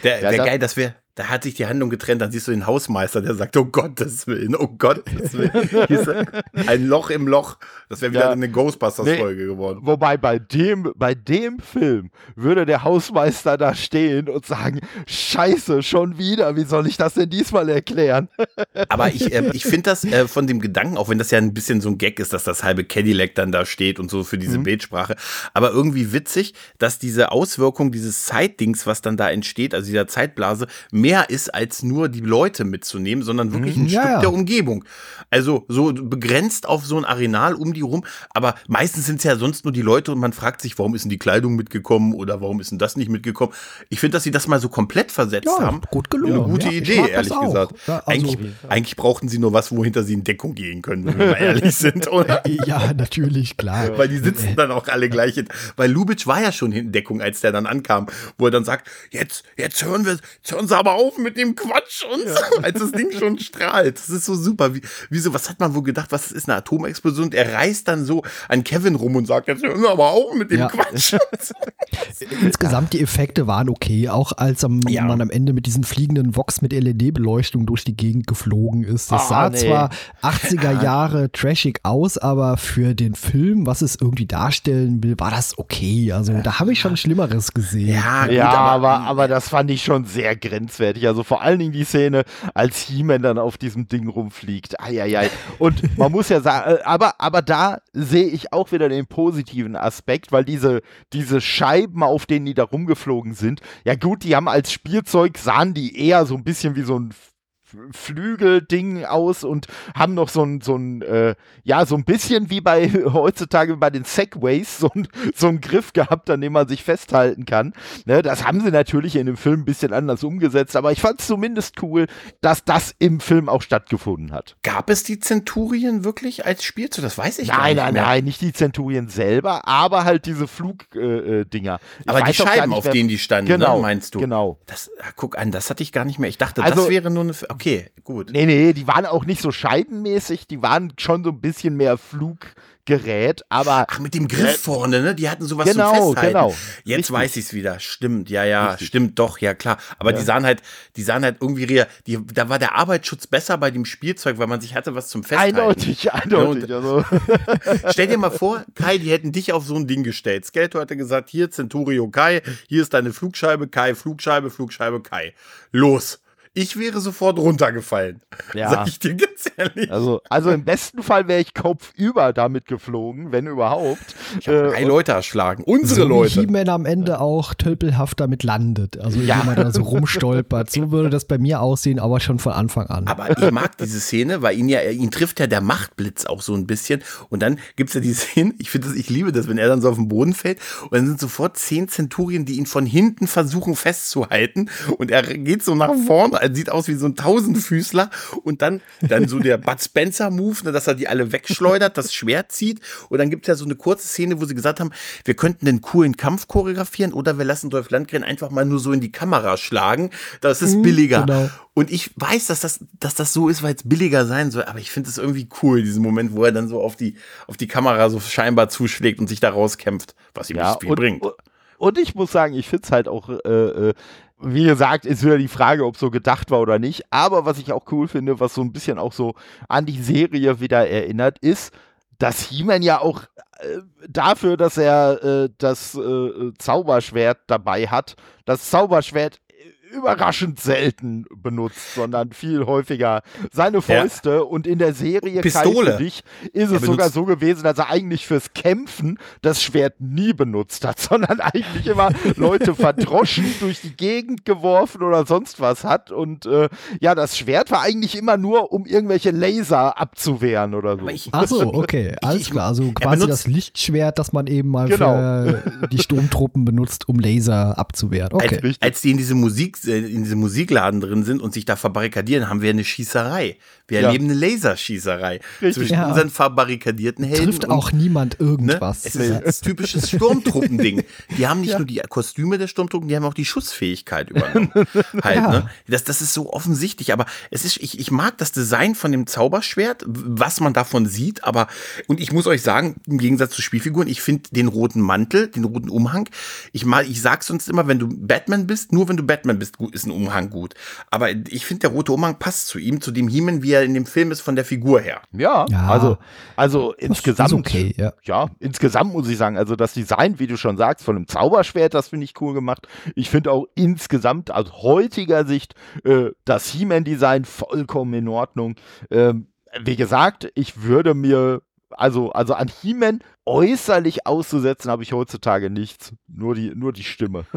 Der, ja, geil, dass wir da hat sich die Handlung getrennt, dann siehst du den Hausmeister, der sagt, oh Gottes Willen, oh Gottes Willen. (laughs) ein Loch im Loch. Das wäre wieder ja, eine Ghostbusters-Folge nee, geworden. Wobei bei dem, bei dem Film würde der Hausmeister da stehen und sagen, scheiße, schon wieder, wie soll ich das denn diesmal erklären? (laughs) Aber ich, äh, ich finde das äh, von dem Gedanken, auch wenn das ja ein bisschen so ein Gag ist, dass das halbe Cadillac dann da steht und so für diese mhm. Bildsprache, aber irgendwie witzig, dass diese Auswirkung dieses Zeitdings, was dann da entsteht, also dieser Zeitblase, mehr mehr ist, als nur die Leute mitzunehmen, sondern wirklich ein ja, Stück ja. der Umgebung. Also so begrenzt auf so ein Arenal um die rum, aber meistens sind es ja sonst nur die Leute und man fragt sich, warum ist denn die Kleidung mitgekommen oder warum ist denn das nicht mitgekommen? Ich finde, dass sie das mal so komplett versetzt ja, haben. Gut gelungen. Eine gute Idee, ehrlich gesagt. Also eigentlich, eigentlich, brauchten sie nur was, wohinter sie in Deckung gehen können, wenn wir mal ehrlich (laughs) sind, oder? Ja, natürlich, klar. Weil die sitzen dann auch alle gleich in. Weil Lubitsch war ja schon in Deckung, als der dann ankam, wo er dann sagt, jetzt, jetzt hören wir, jetzt hören sie aber auf mit dem Quatsch und ja. so, als das Ding schon strahlt. Das ist so super. Wie, wieso, was hat man wohl gedacht, was ist eine Atomexplosion? Und er reißt dann so an Kevin rum und sagt, jetzt hören wir aber auf mit dem ja. Quatsch. (laughs) Insgesamt die Effekte waren okay, auch als am, ja. man am Ende mit diesen fliegenden Vox mit LED-Beleuchtung durch die Gegend geflogen ist. Das ah, sah nee. zwar 80er (laughs) Jahre trashig aus, aber für den Film, was es irgendwie darstellen will, war das okay. Also da habe ich schon Schlimmeres gesehen. Ja, gut, ja aber, aber, aber das fand ich schon sehr grenzwertig. Also vor allen Dingen die Szene, als He-Man dann auf diesem Ding rumfliegt. Eieiei. Und man muss ja sagen, äh, aber, aber da sehe ich auch wieder den positiven Aspekt, weil diese, diese Scheiben, auf denen die da rumgeflogen sind, ja gut, die haben als Spielzeug, sahen die eher so ein bisschen wie so ein Flügelding aus und haben noch so ein, so ein äh, ja, so ein bisschen wie bei (laughs) heutzutage bei den Segways, so ein, so ein Griff gehabt, an dem man sich festhalten kann. Ne, das haben sie natürlich in dem Film ein bisschen anders umgesetzt, aber ich fand es zumindest cool, dass das im Film auch stattgefunden hat. Gab es die Zenturien wirklich als Spielzeug? Das weiß ich nein, gar nicht. Nein, nein, nein, nicht die Zenturien selber, aber halt diese Flugdinger. Äh, äh aber die Scheiben, auf denen die standen, ne, genau, ne, meinst du? Genau. Das, guck an, das hatte ich gar nicht mehr. Ich dachte, also, das wäre nur eine. Okay, gut. Nee, nee, die waren auch nicht so scheibenmäßig, die waren schon so ein bisschen mehr Fluggerät, aber. Ach, mit dem Griff vorne, ne? Die hatten sowas genau, zum Festhalten. Genau. Jetzt Richtig. weiß ich's wieder. Stimmt, ja, ja, Richtig. stimmt doch, ja klar. Aber ja. die sahen halt, die sahen halt irgendwie real. Die, da war der Arbeitsschutz besser bei dem Spielzeug, weil man sich hatte was zum Festhalten. Eindeutig, eindeutig. also. (laughs) Stell dir mal vor, Kai, die hätten dich auf so ein Ding gestellt. Skeletor hätte gesagt, hier Centurio Kai, hier ist deine Flugscheibe, Kai, Flugscheibe, Flugscheibe, Kai. Los Ich wäre sofort runtergefallen. Ja. Sag ich dir ganz ehrlich. Also, also im besten Fall wäre ich kopfüber damit geflogen, wenn überhaupt. Ich äh, drei Leute erschlagen. Unsere so Leute. Wie He-Man am Ende auch tölpelhaft damit landet. Also ja. man da so rumstolpert. So würde das bei mir aussehen, aber schon von Anfang an. Aber ich mag diese Szene, weil ihn ja, ihn trifft ja der Machtblitz auch so ein bisschen. Und dann gibt es ja die Szene, ich finde das, ich liebe das, wenn er dann so auf den Boden fällt und dann sind sofort zehn Zenturien, die ihn von hinten versuchen festzuhalten. Und er geht so nach vorne, sieht aus wie so ein Tausendfüßler. Und dann, dann so der (laughs) Bud Spencer-Move, ne, dass er die alle wegschleudert, das Schwert zieht. Und dann gibt es ja so eine kurze Szene, wo sie gesagt haben, wir könnten den coolen Kampf choreografieren oder wir lassen Dolph Landgren einfach mal nur so in die Kamera schlagen. Das ist mhm, billiger. Genau. Und ich weiß, dass das, dass das so ist, weil es billiger sein soll, aber ich finde es irgendwie cool, diesen Moment, wo er dann so auf die, auf die Kamera so scheinbar zuschlägt und sich da rauskämpft, was ihm ja, nicht viel und, bringt. Und ich muss sagen, ich finde es halt auch, äh, äh, wie gesagt, ist wieder die Frage, ob so gedacht war oder nicht. Aber was ich auch cool finde, was so ein bisschen auch so an die Serie wieder erinnert, ist, dass He-Man ja auch äh, dafür, dass er äh, das äh, Zauberschwert dabei hat, das Zauberschwert überraschend selten benutzt, sondern viel häufiger seine Fäuste. Ja. Und in der Serie Pistole. Kai dich ist es sogar so gewesen, dass er eigentlich fürs Kämpfen das Schwert nie benutzt hat, (laughs) sondern eigentlich immer Leute verdroschen, (laughs) durch die Gegend geworfen oder sonst was hat. Und äh, ja, das Schwert war eigentlich immer nur, um irgendwelche Laser abzuwehren oder so. Ach so, (laughs) okay, alles klar. Also quasi das Lichtschwert, das man eben mal genau. für die Sturmtruppen benutzt, um Laser abzuwehren. Okay. Als, als die in diese Musik äh, in diesem Musikladen drin sind und sich da verbarrikadieren, haben wir eine Schießerei. Wir ja. erleben eine Laserschießerei Richtig. zwischen ja. unseren verbarrikadierten Helden. Trifft auch niemand irgendwas. Ne? Es ist ein typisches Sturmtruppending. Die haben nicht ja. nur die Kostüme der Sturmtruppen, die haben auch die Schussfähigkeit übernommen. (laughs) halt, ne? das, das ist so offensichtlich, aber es ist, ich, ich mag das Design von dem Zauberschwert, was man davon sieht, aber, und ich muss euch sagen, im Gegensatz zu Spielfiguren, ich finde den roten Mantel, den roten Umhang, ich mal, ich sag's sonst immer, wenn du Batman bist, nur wenn du Batman bist, ist ein Umhang gut. Aber ich finde, der rote Umhang passt zu ihm, zu dem Heeman, wie er in dem Film ist, von der Figur her. Ja, ja. also, also insgesamt, okay, ja. ja, insgesamt muss ich sagen, also das Design, wie du schon sagst, von einem Zauberschwert, das finde ich cool gemacht. Ich finde auch insgesamt aus heutiger Sicht äh, das He-Man-Design vollkommen in Ordnung. Ähm, wie gesagt, ich würde mir also, also an He-Man äußerlich auszusetzen habe ich heutzutage nichts. Nur die, nur die Stimme. (laughs)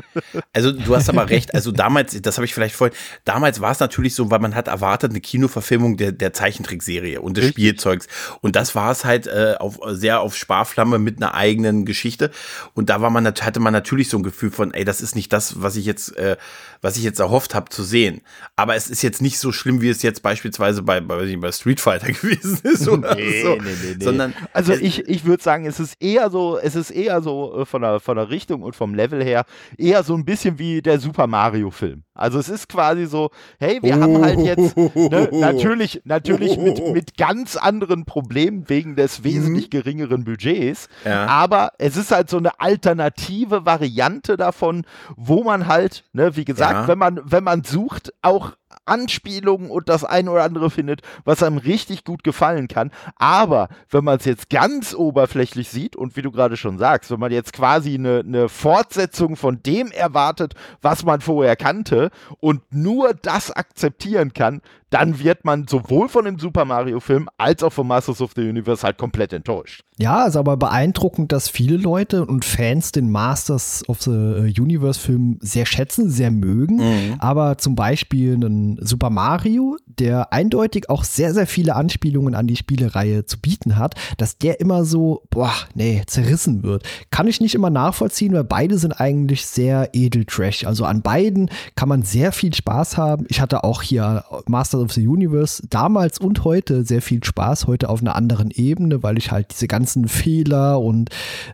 Also du hast aber recht. Also damals, das habe ich vielleicht vorhin, damals war es natürlich so, weil man hat erwartet, eine Kinoverfilmung der, der Zeichentrickserie und des Richtig. Spielzeugs. Und das war es halt äh, auf, sehr auf Sparflamme mit einer eigenen Geschichte. Und da war man, hatte man natürlich so ein Gefühl von, ey, das ist nicht das, was ich jetzt, äh, was ich jetzt erhofft habe zu sehen. Aber es ist jetzt nicht so schlimm, wie es jetzt beispielsweise bei, bei, bei Street Fighter (laughs) gewesen ist. Oder nee, so. nee, nee, nee. Sondern, also ich, ich würde sagen, es ist eher so, es ist eher so äh, von, der, von der Richtung und vom Level her eher so ein bisschen wie der Super Mario Film. Also es ist quasi so, hey, wir oh. haben halt jetzt ne, (laughs) natürlich, natürlich mit, (laughs) mit ganz anderen Problemen wegen des mhm. wesentlich geringeren Budgets, ja. aber es ist halt so eine alternative Variante davon, wo man halt, ne, wie gesagt, ja. wenn man, wenn man sucht, auch Anspielungen und das ein oder andere findet, was einem richtig gut gefallen kann. Aber wenn man es jetzt ganz oberflächlich sieht und wie du gerade schon sagst, wenn man jetzt quasi eine, eine Fortsetzung von dem erwartet, was man vorher kannte und nur das akzeptieren kann, dann wird man sowohl von dem Super Mario-Film als auch von Masters of the Universe halt komplett enttäuscht. Ja, ist aber beeindruckend, dass viele Leute und Fans den Masters of the Universe-Film sehr schätzen, sehr mögen. Mhm. Aber zum Beispiel einen Super Mario, der eindeutig auch sehr, sehr viele Anspielungen an die Spielereihe zu bieten hat, dass der immer so, boah, nee, zerrissen wird. Kann ich nicht immer nachvollziehen, weil beide sind eigentlich sehr edel Trash. Also an beiden kann man sehr viel Spaß haben. Ich hatte auch hier Masters of the Universe damals und heute sehr viel Spaß, heute auf einer anderen Ebene, weil ich halt diese ganzen Fehler und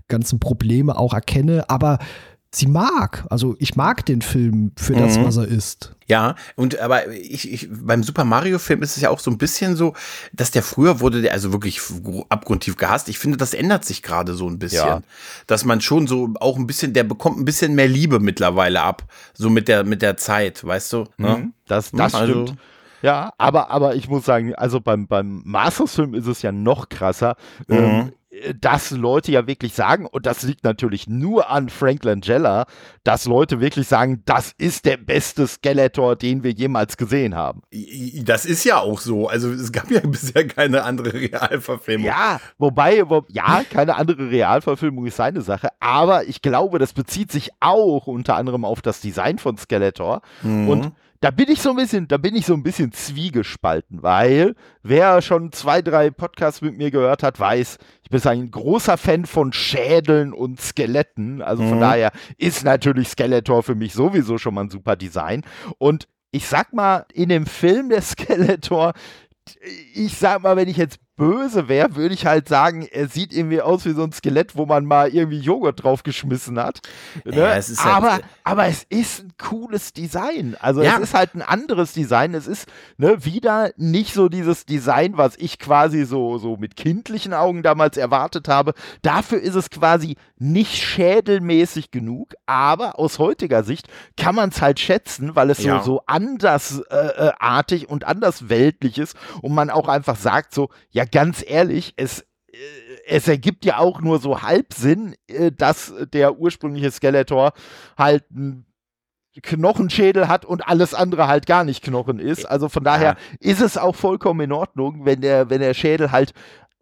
ganzen Probleme auch erkenne, aber sie mag. Also ich mag den Film für das, mhm. was er ist. Ja, und aber ich, ich beim Super Mario Film ist es ja auch so ein bisschen so, dass der früher wurde der also wirklich abgrundtief gehasst. Ich finde, das ändert sich gerade so ein bisschen, ja. dass man schon so auch ein bisschen, der bekommt ein bisschen mehr Liebe mittlerweile ab, so mit der mit der Zeit, weißt du? Ne? Mhm. Das, das also, stimmt. Ja, aber, aber ich muss sagen, also beim, beim Masters-Film ist es ja noch krasser. Ähm, mhm. Ähm, dass Leute ja wirklich sagen, und das liegt natürlich nur an Frank Langella, dass Leute wirklich sagen, das ist der beste Skeletor, den wir jemals gesehen haben. Das ist ja auch so. Also es gab ja (laughs) bisher keine andere Realverfilmung. Ja, wobei, wo, ja, keine andere Realverfilmung ist seine Sache, aber ich glaube, das bezieht sich auch unter anderem auf das Design von Skeletor. Mhm. Und da bin ich so ein bisschen, da bin ich so ein bisschen zwiegespalten, weil wer schon zwei, drei Podcasts mit mir gehört hat, weiß, ich bin ein großer Fan von Schädeln und Skeletten. Also von mhm. daher ist natürlich Skeletor für mich sowieso schon mal ein super Design. Und ich sag mal, in dem Film der (laughs) Skeletor, ich sag mal, wenn ich jetzt böse wäre, würde ich halt sagen, er sieht irgendwie aus wie so ein Skelett, wo man mal irgendwie Joghurt draufgeschmissen hat. Ne? Ja, halt aber, aber es ist ein cooles Design. Also ja. es ist halt ein anderes Design. Es ist ne, wieder nicht so dieses Design, was ich quasi so, so mit kindlichen Augen damals erwartet habe. Dafür ist es quasi nicht schädelmäßig genug, aber aus heutiger Sicht kann man es halt schätzen, weil es ja. so, so andersartig äh, äh und andersweltlich ist und man auch einfach sagt so, ja ganz ehrlich, es, äh, es ergibt ja auch nur so halb Sinn, äh, dass der ursprüngliche Skeletor halt ein Knochenschädel hat und alles andere halt gar nicht Knochen ist. Also von daher ja. ist es auch vollkommen in Ordnung, wenn der, wenn der Schädel halt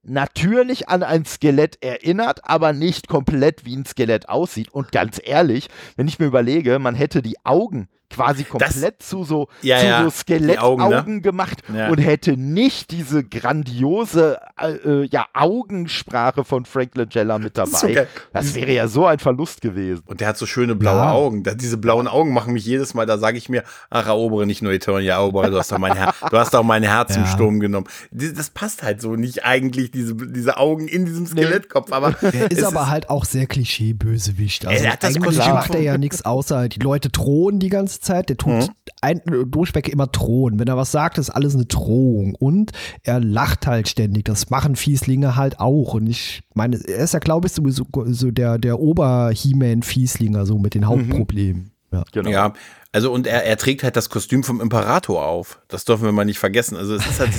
natürlich an ein Skelett erinnert, aber nicht komplett wie ein Skelett aussieht. Und ganz ehrlich, wenn ich mir überlege, man hätte die Augen quasi komplett das, zu so, ja, zu ja, so Skelettaugen ne? gemacht ja. und hätte nicht diese grandiose äh, äh, ja, Augensprache von Frank Langella mit dabei. So das wäre ja so ein Verlust gewesen. Und der hat so schöne blaue Augen. Diese blauen Augen machen mich jedes Mal, da sage ich mir, ach, erobere nicht nur Eternia, erobere, du hast doch mein, Her (laughs) du hast doch mein Herz im Sturm genommen. Das passt halt so nicht eigentlich, diese, diese Augen in diesem Skelettkopf. Aber (laughs) der ist aber halt auch sehr Klischee-Bösewicht. Also eigentlich macht er ja nichts außer, die Leute drohen die ganze ganze Zeit. Der tut mhm. ein, durchweg immer drohen. Wenn er was sagt, ist alles eine Drohung. Und er lacht halt ständig. Das machen Fieslinge halt auch. Und ich meine, er ist ja, glaube ich, sowieso so der, der Ober-He-Man-Fieslinger, so mit den mhm. Hauptproblemen. Mhm. Ja. Genau. ja, also und er, er trägt halt das Kostüm vom Imperator auf. Das dürfen wir mal nicht vergessen. Also es ist halt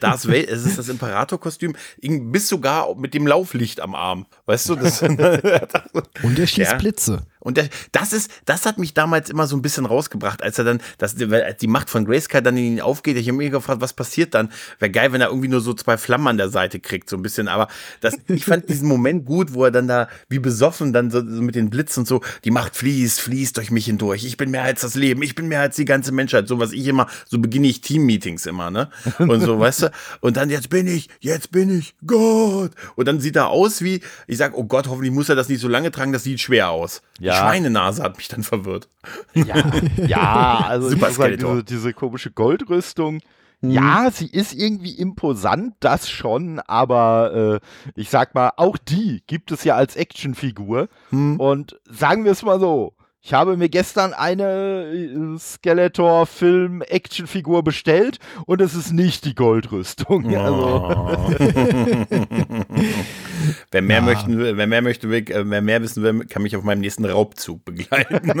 das, (laughs) das, es ist das Imperator-Kostüm, bis sogar mit dem Lauflicht am Arm. Weißt du? Das, (laughs) und er schießt ja. Blitze. Und das ist, das hat mich damals immer so ein bisschen rausgebracht, als er dann, dass als die Macht von Grayskull dann in ihn aufgeht. Ich habe mir gefragt, was passiert dann? Wäre geil, wenn er irgendwie nur so zwei Flammen an der Seite kriegt, so ein bisschen. Aber das, ich fand diesen Moment gut, wo er dann da wie besoffen dann so, so mit den Blitzen und so, die Macht fließt, fließt durch mich hindurch. Ich bin mehr als das Leben, ich bin mehr als die ganze Menschheit. So was ich immer, so beginne ich Team-Meetings immer, ne? Und so, weißt du? Und dann, jetzt bin ich, jetzt bin ich Gott. Und dann sieht er aus wie, ich sag, oh Gott, hoffentlich muss er das nicht so lange tragen, das sieht schwer aus. Ja. Schweinenase hat mich dann verwirrt. Ja, ja (laughs) also Super halt diese, diese komische Goldrüstung. Mhm. Ja, sie ist irgendwie imposant, das schon, aber äh, ich sag mal, auch die gibt es ja als Actionfigur. Mhm. Und sagen wir es mal so, ich habe mir gestern eine äh, Skeletor-Film-Actionfigur bestellt und es ist nicht die Goldrüstung. (laughs) Oh. (laughs) Wer, mehr ja. möchten, wer mehr möchte, äh, wer mehr wissen will, kann mich auf meinem nächsten Raubzug begleiten. (laughs)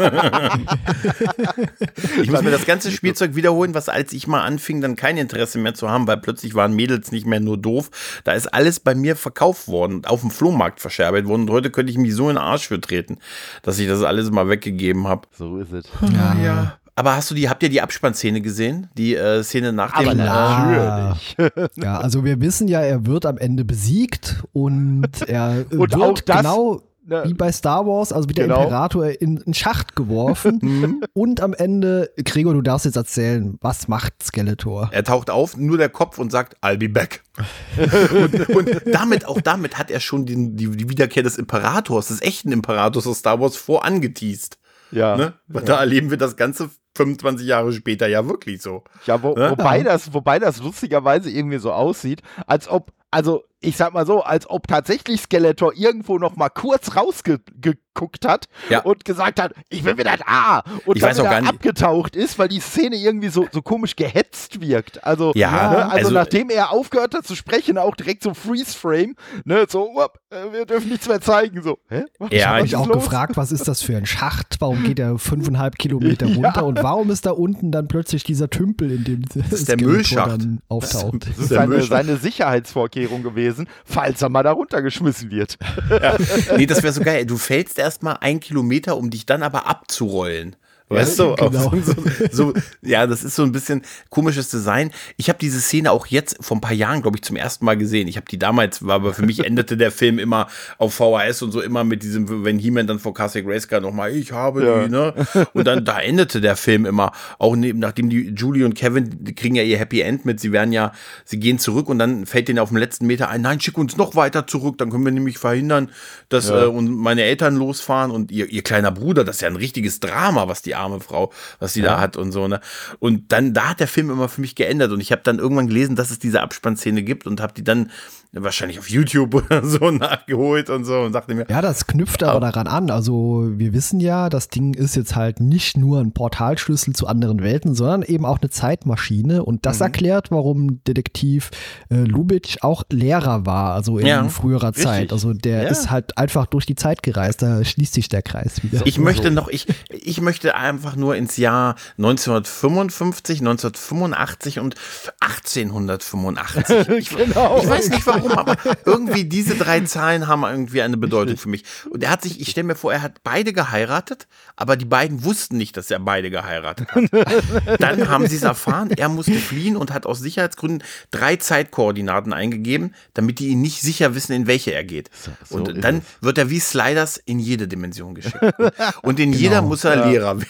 ich muss mir das ganze Spielzeug wiederholen, was als ich mal anfing, dann kein Interesse mehr zu haben, weil plötzlich waren Mädels nicht mehr nur doof. Da ist alles bei mir verkauft worden, auf dem Flohmarkt verscherbelt worden und heute könnte ich mich so in den Arsch für treten, dass ich das alles mal weggegeben gegeben habe. So ist es. Ja, ja. Aber hast du die, habt ihr die Abspannszene gesehen? Die äh, Szene nach dem. Aber natürlich. ja, also wir wissen ja, er wird am Ende besiegt und er (laughs) und wird das, genau Ne, Wie bei Star Wars, also wird genau. der Imperator in einen Schacht geworfen (laughs) mhm. und am Ende, Gregor, du darfst jetzt erzählen, was macht Skeletor? Er taucht auf, nur der Kopf und sagt, I'll be back. (laughs) und, und, damit, auch damit hat er schon die, die, die, Wiederkehr des Imperators, des echten Imperators aus Star Wars vorangeteased. Ja. Ne? Weil ja. da erleben wir das Ganze 25 Jahre später ja wirklich so. Ja, wo, ne? wobei, (laughs) das, wobei das lustigerweise irgendwie so aussieht, als ob, also ich sag mal so, als ob tatsächlich Skeletor irgendwo noch mal kurz rausgeguckt hat ja. und gesagt hat, ich bin wieder da und ich dann wieder abgetaucht ist, weil die Szene irgendwie so, so komisch gehetzt wirkt. Also, ja, ne, also, also, nachdem er aufgehört hat zu sprechen, auch direkt so Freeze-Frame, ne, so, up, äh, wir dürfen nichts mehr zeigen, so, hä? Was ja, ich habe auch los? gefragt, was ist das für ein Schacht? Warum (laughs) geht er fünfeinhalb Kilometer runter ja. und warum ist da unten dann plötzlich dieser Tümpel, in dem das ist (laughs) der Müllschacht auftaucht? Das ist, das ist seine, seine Sicherheitsvorkehrung gewesen gewesen, falls er mal da runtergeschmissen wird. (laughs) Ja. Nee, das wäre so geil. Du fällst erst mal einen Kilometer, um dich dann aber abzurollen. Weißt du? Genau. So, (laughs) so, ja, das ist so ein bisschen komisches Design. Ich habe diese Szene auch jetzt vor ein paar Jahren, glaube ich, zum ersten Mal gesehen. Ich habe die damals, war aber für mich (laughs) endete der Film immer auf VHS und so immer mit diesem, wenn He-Man dann vor Castle Grayskull nochmal, ich habe ja. die, ne? Und dann, da endete der Film immer. Auch neben, nachdem die Julie und Kevin, die kriegen ja ihr Happy End mit, sie werden ja, sie gehen zurück und dann fällt denen auf dem letzten Meter ein, nein, schick uns noch weiter zurück, dann können wir nämlich verhindern, dass ja. äh, und meine Eltern losfahren und ihr, ihr kleiner Bruder, das ist ja ein richtiges Drama, was die arme Frau was die ja. da hat und so, ne? Und dann, da hat der Film immer für mich geändert und ich habe dann irgendwann gelesen, dass es diese Abspannszene gibt und habe die dann wahrscheinlich auf YouTube (laughs) oder so nachgeholt und so und sagte mir. Ja, das knüpft aber daran an. Also wir wissen ja, das Ding ist jetzt halt nicht nur ein Portalschlüssel zu anderen Welten, sondern eben auch eine Zeitmaschine und das mhm. erklärt, warum Detektiv äh, Lubitsch auch Lehrer war, also in ja, früherer richtig. Zeit. Also der ja. ist halt einfach durch die Zeit gereist, da schließt sich der Kreis wieder. Ich möchte noch, ich, ich möchte einfach nur ins Jahr 1955, 1985 und 1885. (laughs) Ich, genau. ich weiß nicht warum aber irgendwie diese drei Zahlen haben irgendwie eine Bedeutung für mich. Und er hat sich, ich stelle mir vor, er hat beide geheiratet, aber die beiden wussten nicht, dass er beide geheiratet hat. Dann haben sie es erfahren, er musste fliehen und hat aus Sicherheitsgründen drei Zeitkoordinaten eingegeben, damit die ihn nicht sicher wissen, in welche er geht. So, und dann wird er wie Sliders in jede Dimension geschickt. (laughs) Und in genau, jeder muss er ja. Lehrer werden.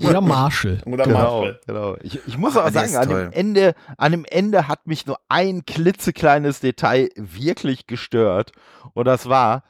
Oder Marshall. Oder genau, Marshall. Genau. Ich, ich muss auch sagen, an dem, Ende, an dem Ende hat mich nur ein klitzekleines Detail Detail wirklich gestört. Und das war,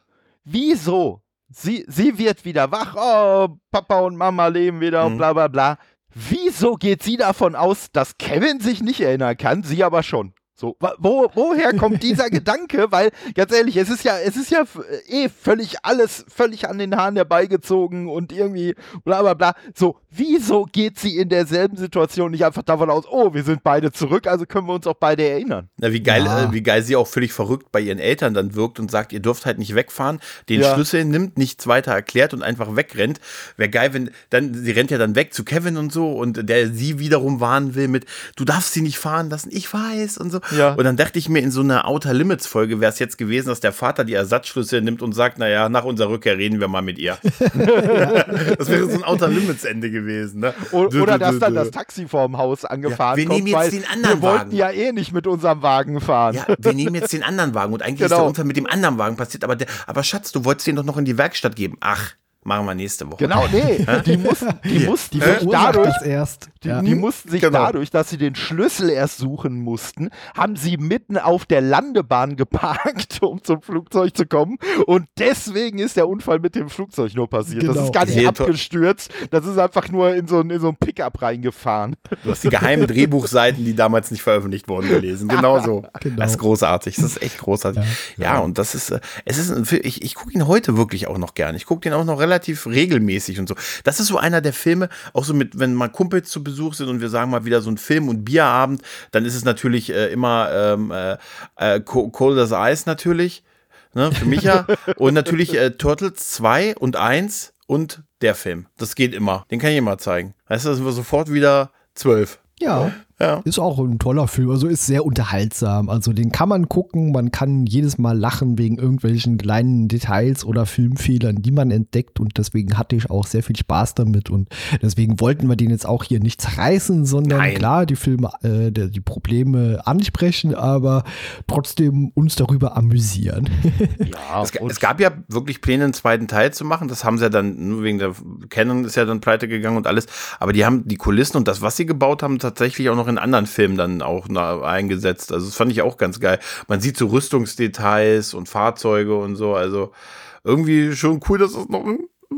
wieso? Sie, sie wird wieder wach, oh, Papa und Mama leben wieder und mhm. bla bla bla. Wieso geht sie davon aus, dass Kevin sich nicht erinnern kann, sie aber schon? So, wo, woher kommt dieser (laughs) Gedanke? Weil, ganz ehrlich, es ist ja, es ist ja eh völlig alles völlig an den Haaren herbeigezogen und irgendwie bla bla bla. So, wieso geht sie in derselben Situation nicht einfach davon aus, oh, wir sind beide zurück, also können wir uns auch beide erinnern? Na, wie geil, ja. äh, wie geil sie auch völlig verrückt bei ihren Eltern dann wirkt und sagt, ihr dürft halt nicht wegfahren, den ja. Schlüssel nimmt, nichts weiter erklärt und einfach wegrennt. Wäre geil, wenn dann, sie rennt ja dann weg zu Kevin und so und der sie wiederum warnen will mit, du darfst sie nicht fahren lassen, ich weiß und so. Ja. Und dann dachte ich mir, in so einer Outer Limits Folge wäre es jetzt gewesen, dass der Vater die Ersatzschlüssel nimmt und sagt, naja, nach unserer Rückkehr reden wir mal mit ihr. (laughs) (laughs) das wäre so ein Outer Limits Ende gewesen. Ne? Oder, dass dann das Taxi vorm Haus angefahren ja, wir kommt, nehmen jetzt den anderen wir wollten Wagen. ja eh nicht mit unserem Wagen fahren. Ja, wir nehmen jetzt den anderen Wagen und eigentlich (laughs) genau. ist der. Unfall mit dem anderen Wagen passiert, aber, der, aber Schatz, du wolltest den doch noch in die Werkstatt geben. Ach, Machen wir nächste Woche. Genau, nee, (laughs) die mussten, die mussten die sich dadurch, erst, die, ja. die, mussten sich genau. dadurch, dass sie den Schlüssel erst suchen mussten, haben sie mitten auf der Landebahn geparkt, (laughs) um zum Flugzeug zu kommen. Und deswegen ist der Unfall mit dem Flugzeug nur passiert. Genau. Das ist gar nicht Sehr abgestürzt, das ist einfach nur in so, in so ein Pickup reingefahren. Du hast die geheimen Drehbuchseiten, die damals nicht veröffentlicht wurden, gelesen. Genau so. (laughs) Genau. Das ist großartig. Das ist echt großartig. Ja, ja und das ist, äh, es ist, ein, ich, ich gucke ihn heute wirklich auch noch gerne. Ich gucke den auch noch relativ relativ regelmäßig und so. Das ist so einer der Filme, auch so mit, wenn mal Kumpels zu Besuch sind und wir sagen mal wieder so ein Film- und Bierabend, dann ist es natürlich äh, immer ähm, äh, äh Cold as Ice natürlich, ne, für mich ja. (laughs) und natürlich äh, Turtles 2 und 1 und der Film. Das geht immer. Den kann ich immer zeigen. Weißt du, da sind wir sofort wieder zwölf. Ja. Ja. Ist auch ein toller Film, also ist sehr unterhaltsam. Also den kann man gucken, man kann jedes Mal lachen wegen irgendwelchen kleinen Details oder Filmfehlern, die man entdeckt und deswegen hatte ich auch sehr viel Spaß damit und deswegen wollten wir den jetzt auch hier nicht zerreißen, sondern Nein. klar die Filme, äh, die Probleme ansprechen, aber trotzdem uns darüber amüsieren. (laughs) Ja, es, es, gab ja wirklich Pläne, einen zweiten Teil zu machen. Das haben sie ja dann, nur wegen der Canon ist ja dann pleite gegangen und alles. Aber die haben die Kulissen und das, was sie gebaut haben, tatsächlich auch noch in anderen Filmen dann auch eingesetzt. Also das fand ich auch ganz geil. Man sieht so Rüstungsdetails und Fahrzeuge und so. Also irgendwie schon cool, dass es noch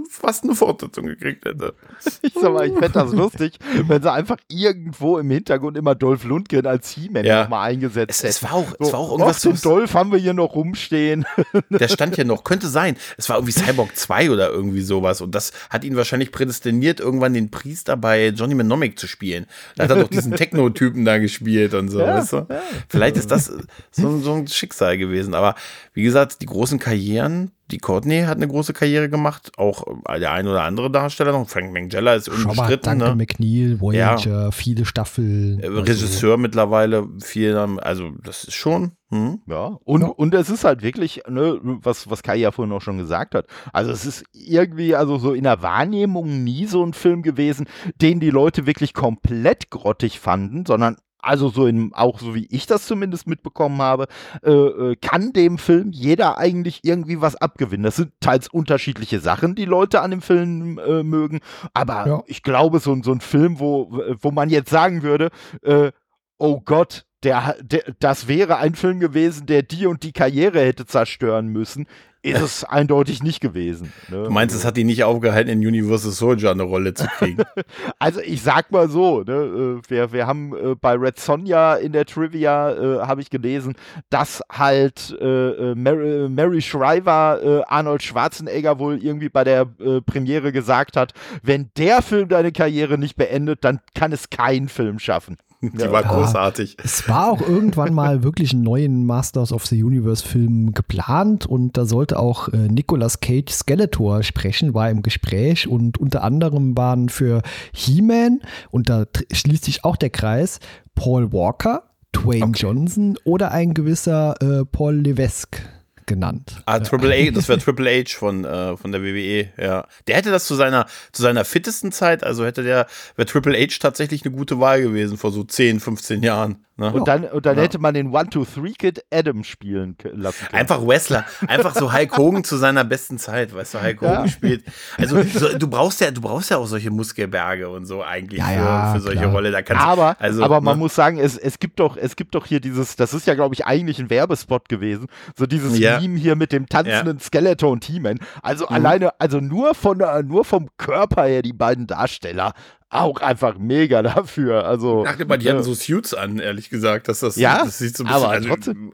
fast eine Fortsetzung gekriegt hätte. (laughs) Ich sag mal, ich fände das (laughs) lustig, wenn sie einfach irgendwo im Hintergrund immer Dolph Lundgren als He-Man ja. nochmal eingesetzt hätten. Es, es, war auch, so, es war auch irgendwas. Den Dolph haben wir hier noch rumstehen. (laughs) Der stand hier noch, könnte sein. Es war irgendwie Cyborg 2 oder irgendwie sowas. Und das hat ihn wahrscheinlich prädestiniert, irgendwann den Priester bei Johnny Mnemonic zu spielen. Da hat er doch diesen Techno-Typen da gespielt und so, ja, weißt du? Ja. Vielleicht ist das so, so ein Schicksal gewesen. Aber wie gesagt, die großen Karrieren, die Courtney hat eine große Karriere gemacht, auch der ein oder andere Darsteller noch. Frank Mangella ist unbestritten. Danke ne? McNeil, Voyager, ja. viele Staffeln. Äh, Regisseur also. mittlerweile, viel, also das ist schon. Hm. Ja, und, ja. und es ist halt wirklich, ne, was, was Kai ja vorhin auch schon gesagt hat. Also es ist irgendwie, also so in der Wahrnehmung nie so ein Film gewesen, den die Leute wirklich komplett grottig fanden, sondern also so in, auch so wie ich das zumindest mitbekommen habe, äh, äh, kann dem Film jeder eigentlich irgendwie was abgewinnen. Das sind teils unterschiedliche Sachen, die Leute an dem Film äh, mögen, aber ja. ich glaube, so, so ein Film, wo, wo man jetzt sagen würde, äh, oh Gott, der, der, das wäre ein Film gewesen, der die und die Karriere hätte zerstören müssen, ist es (laughs) eindeutig nicht gewesen. Ne? Du meinst, es hat ihn nicht aufgehalten, in Universal Soldier eine Rolle zu kriegen? (laughs) also ich sag mal so, ne, äh, wir, wir haben äh, bei Red Sonja in der Trivia, äh, habe ich gelesen, dass halt äh, äh Mary, Mary, Shriver äh, Arnold Schwarzenegger wohl irgendwie bei der Premiere gesagt hat, wenn der Film deine Karriere nicht beendet, dann kann es kein Film schaffen. (laughs) Die ja. war großartig. Es war auch irgendwann mal wirklich einen neuen Masters of the Universe Film geplant und da sollte auch äh, Nicolas Cage Skeletor sprechen, war im Gespräch und unter anderem waren für He-Man, und da schließt sich auch der Kreis, Paul Walker, Dwayne okay. Johnson oder ein gewisser äh, Paul Levesque genannt. Ah, Triple A, das wäre (laughs) Triple H von, äh, von der WWE, ja. Der hätte das zu seiner, zu seiner fittesten Zeit, also hätte der, wäre Triple H tatsächlich eine gute Wahl gewesen vor so 10, 15 Jahren. Ne? Und dann, und dann ja. hätte man den One-Two-Three-Kid Adam spielen lassen können. Einfach Wrestler. Einfach so Hulk Hogan (laughs) zu seiner besten Zeit, weißt du, Hulk Hogan ja. spielt. Also so, du brauchst ja, du brauchst ja auch solche Muskelberge und so eigentlich ja, für, für solche Rolle. Da kannst, aber, also, aber man ne? muss sagen, es, es gibt doch, es gibt doch hier dieses, das ist ja, glaube ich, eigentlich ein Werbespot gewesen. So dieses ja. Meme hier mit dem tanzenden Skeleton Teaman. Also mhm. alleine, also nur von nur vom Körper her, die beiden Darsteller auch einfach mega (laughs) dafür. Also, ich dachte mal, die äh, hatten so Suits an, ehrlich gesagt, dass das, ja, das sieht so ein bisschen, aber also, trotzdem.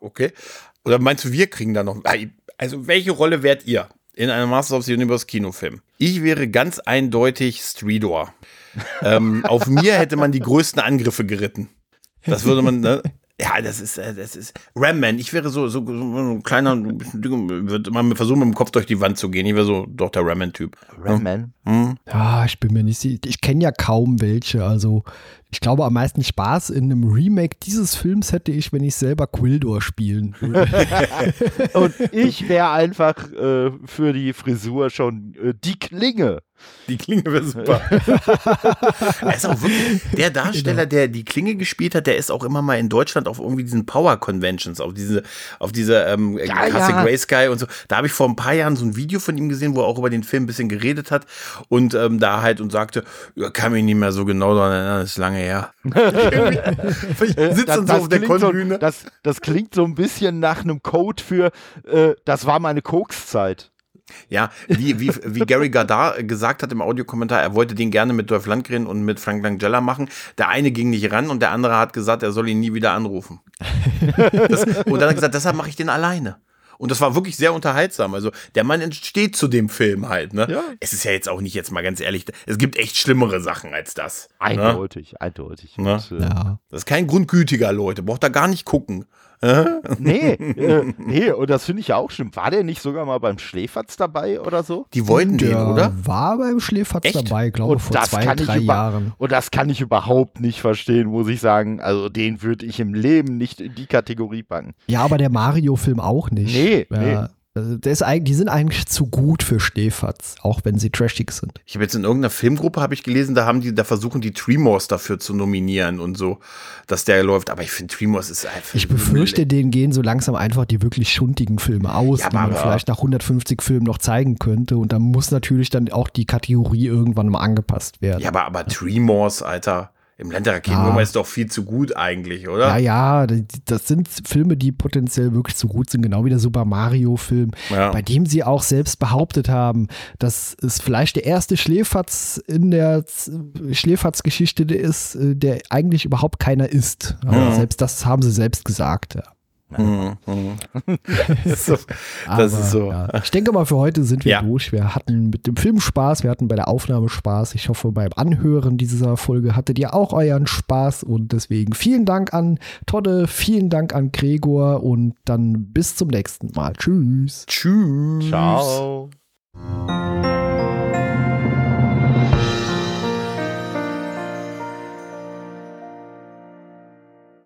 Okay. Oder meinst du, wir kriegen da noch, also welche Rolle wärt ihr in einem Masters of the Universe Kinofilm? Ich wäre ganz eindeutig Streedor. ähm, auf mir hätte man die größten Angriffe geritten. Das würde man, ne? Ja, das ist, äh, das ist Ramman. Ich wäre so, so, so ein kleiner, würde mal versuchen, mit dem Kopf durch die Wand zu gehen. Ich wäre so doch der Ramman-Typ. Ramman? Hm? Ja, ich bin mir nicht sicher. Ich kenne ja kaum welche. Also, ich glaube, am meisten Spaß in einem Remake dieses Films hätte ich, wenn ich selber Quildor spielen würde. (laughs) Und ich wäre (laughs) einfach äh, für die Frisur schon äh, die Klinge. Die Klinge wäre super. (laughs) er ist auch wirklich, der Darsteller, genau. der die Klinge gespielt hat, der ist auch immer mal in Deutschland auf irgendwie diesen Power Conventions, auf diese, auf diese ähm, ja, Classic ja. Grey Sky und so. Da habe ich vor ein paar Jahren so ein Video von ihm gesehen, wo er auch über den Film ein bisschen geredet hat und ähm, da halt und sagte, ja, kann mich nicht mehr so genau daran erinnern, das ist lange her. (laughs) Sitzt das, so auf der Konbühne. So, das, das klingt so ein bisschen nach einem Code für, äh, das war meine Kokszeit. Ja, wie, wie, wie Gary Gardar gesagt hat im Audiokommentar, er wollte den gerne mit Dolph Lundgren und mit Frank Langella machen. Der eine ging nicht ran und der andere hat gesagt, er soll ihn nie wieder anrufen. Das, und dann hat er gesagt, deshalb mache ich den alleine. Und das war wirklich sehr unterhaltsam. Also der Mann entsteht zu dem Film halt. Ne? Ja. Es ist ja jetzt auch nicht jetzt mal ganz ehrlich, es gibt echt schlimmere Sachen als das. Ne? Eindeutig, ne? eindeutig. Ne? Und, äh, ja. Das ist kein grundgütiger, Leute. Braucht da gar nicht gucken. Nee, (laughs) äh, nee, und das finde ich ja auch schlimm. War der nicht sogar mal beim Schläferz dabei oder so? Die wollten der den, oder? War beim Schläferz Echt? dabei, glaube ich, vor zwei, drei Jahren. Und das kann ich überhaupt nicht verstehen, muss ich sagen. Also den würde ich im Leben nicht in die Kategorie packen. Ja, aber der Mario-Film auch nicht. Nee, ja. nee. Also ist die sind eigentlich zu gut für Schläferz, auch wenn sie trashig sind. Ich habe jetzt in irgendeiner Filmgruppe habe ich gelesen, da haben die, da versuchen die Tremors dafür zu nominieren und so, dass der läuft. Aber ich finde Tremors ist einfach. Ich befürchte, denen gehen so langsam einfach die wirklich schundigen Filme aus, ja, die man vielleicht nach 150 Filmen noch zeigen könnte. Und da muss natürlich dann auch die Kategorie irgendwann mal angepasst werden. Ja, aber, aber Tremors, Alter. Im Land der Raketenwürmer ja. ist doch viel zu gut eigentlich, oder? Ja, ja, das sind Filme, die potenziell wirklich zu gut sind, genau wie der Super Mario-Film, ja. bei dem sie auch selbst behauptet haben, dass es vielleicht der erste Schläferz in der Schläferz-Geschichte ist, äh, der eigentlich überhaupt keiner ist. Aber ja. selbst das haben sie selbst gesagt, ja. Mhm. das (laughs) ist (laughs) so. Das ist so. Ja. Ich denke mal, für heute sind wir ja. durch. Wir hatten mit dem Film Spaß, wir hatten bei der Aufnahme Spaß. Ich hoffe, beim Anhören dieser Folge hattet ihr auch euren Spaß und deswegen vielen Dank an Todde, vielen Dank an Gregor und dann bis zum nächsten Mal. Tschüss. Tschüss. Ciao.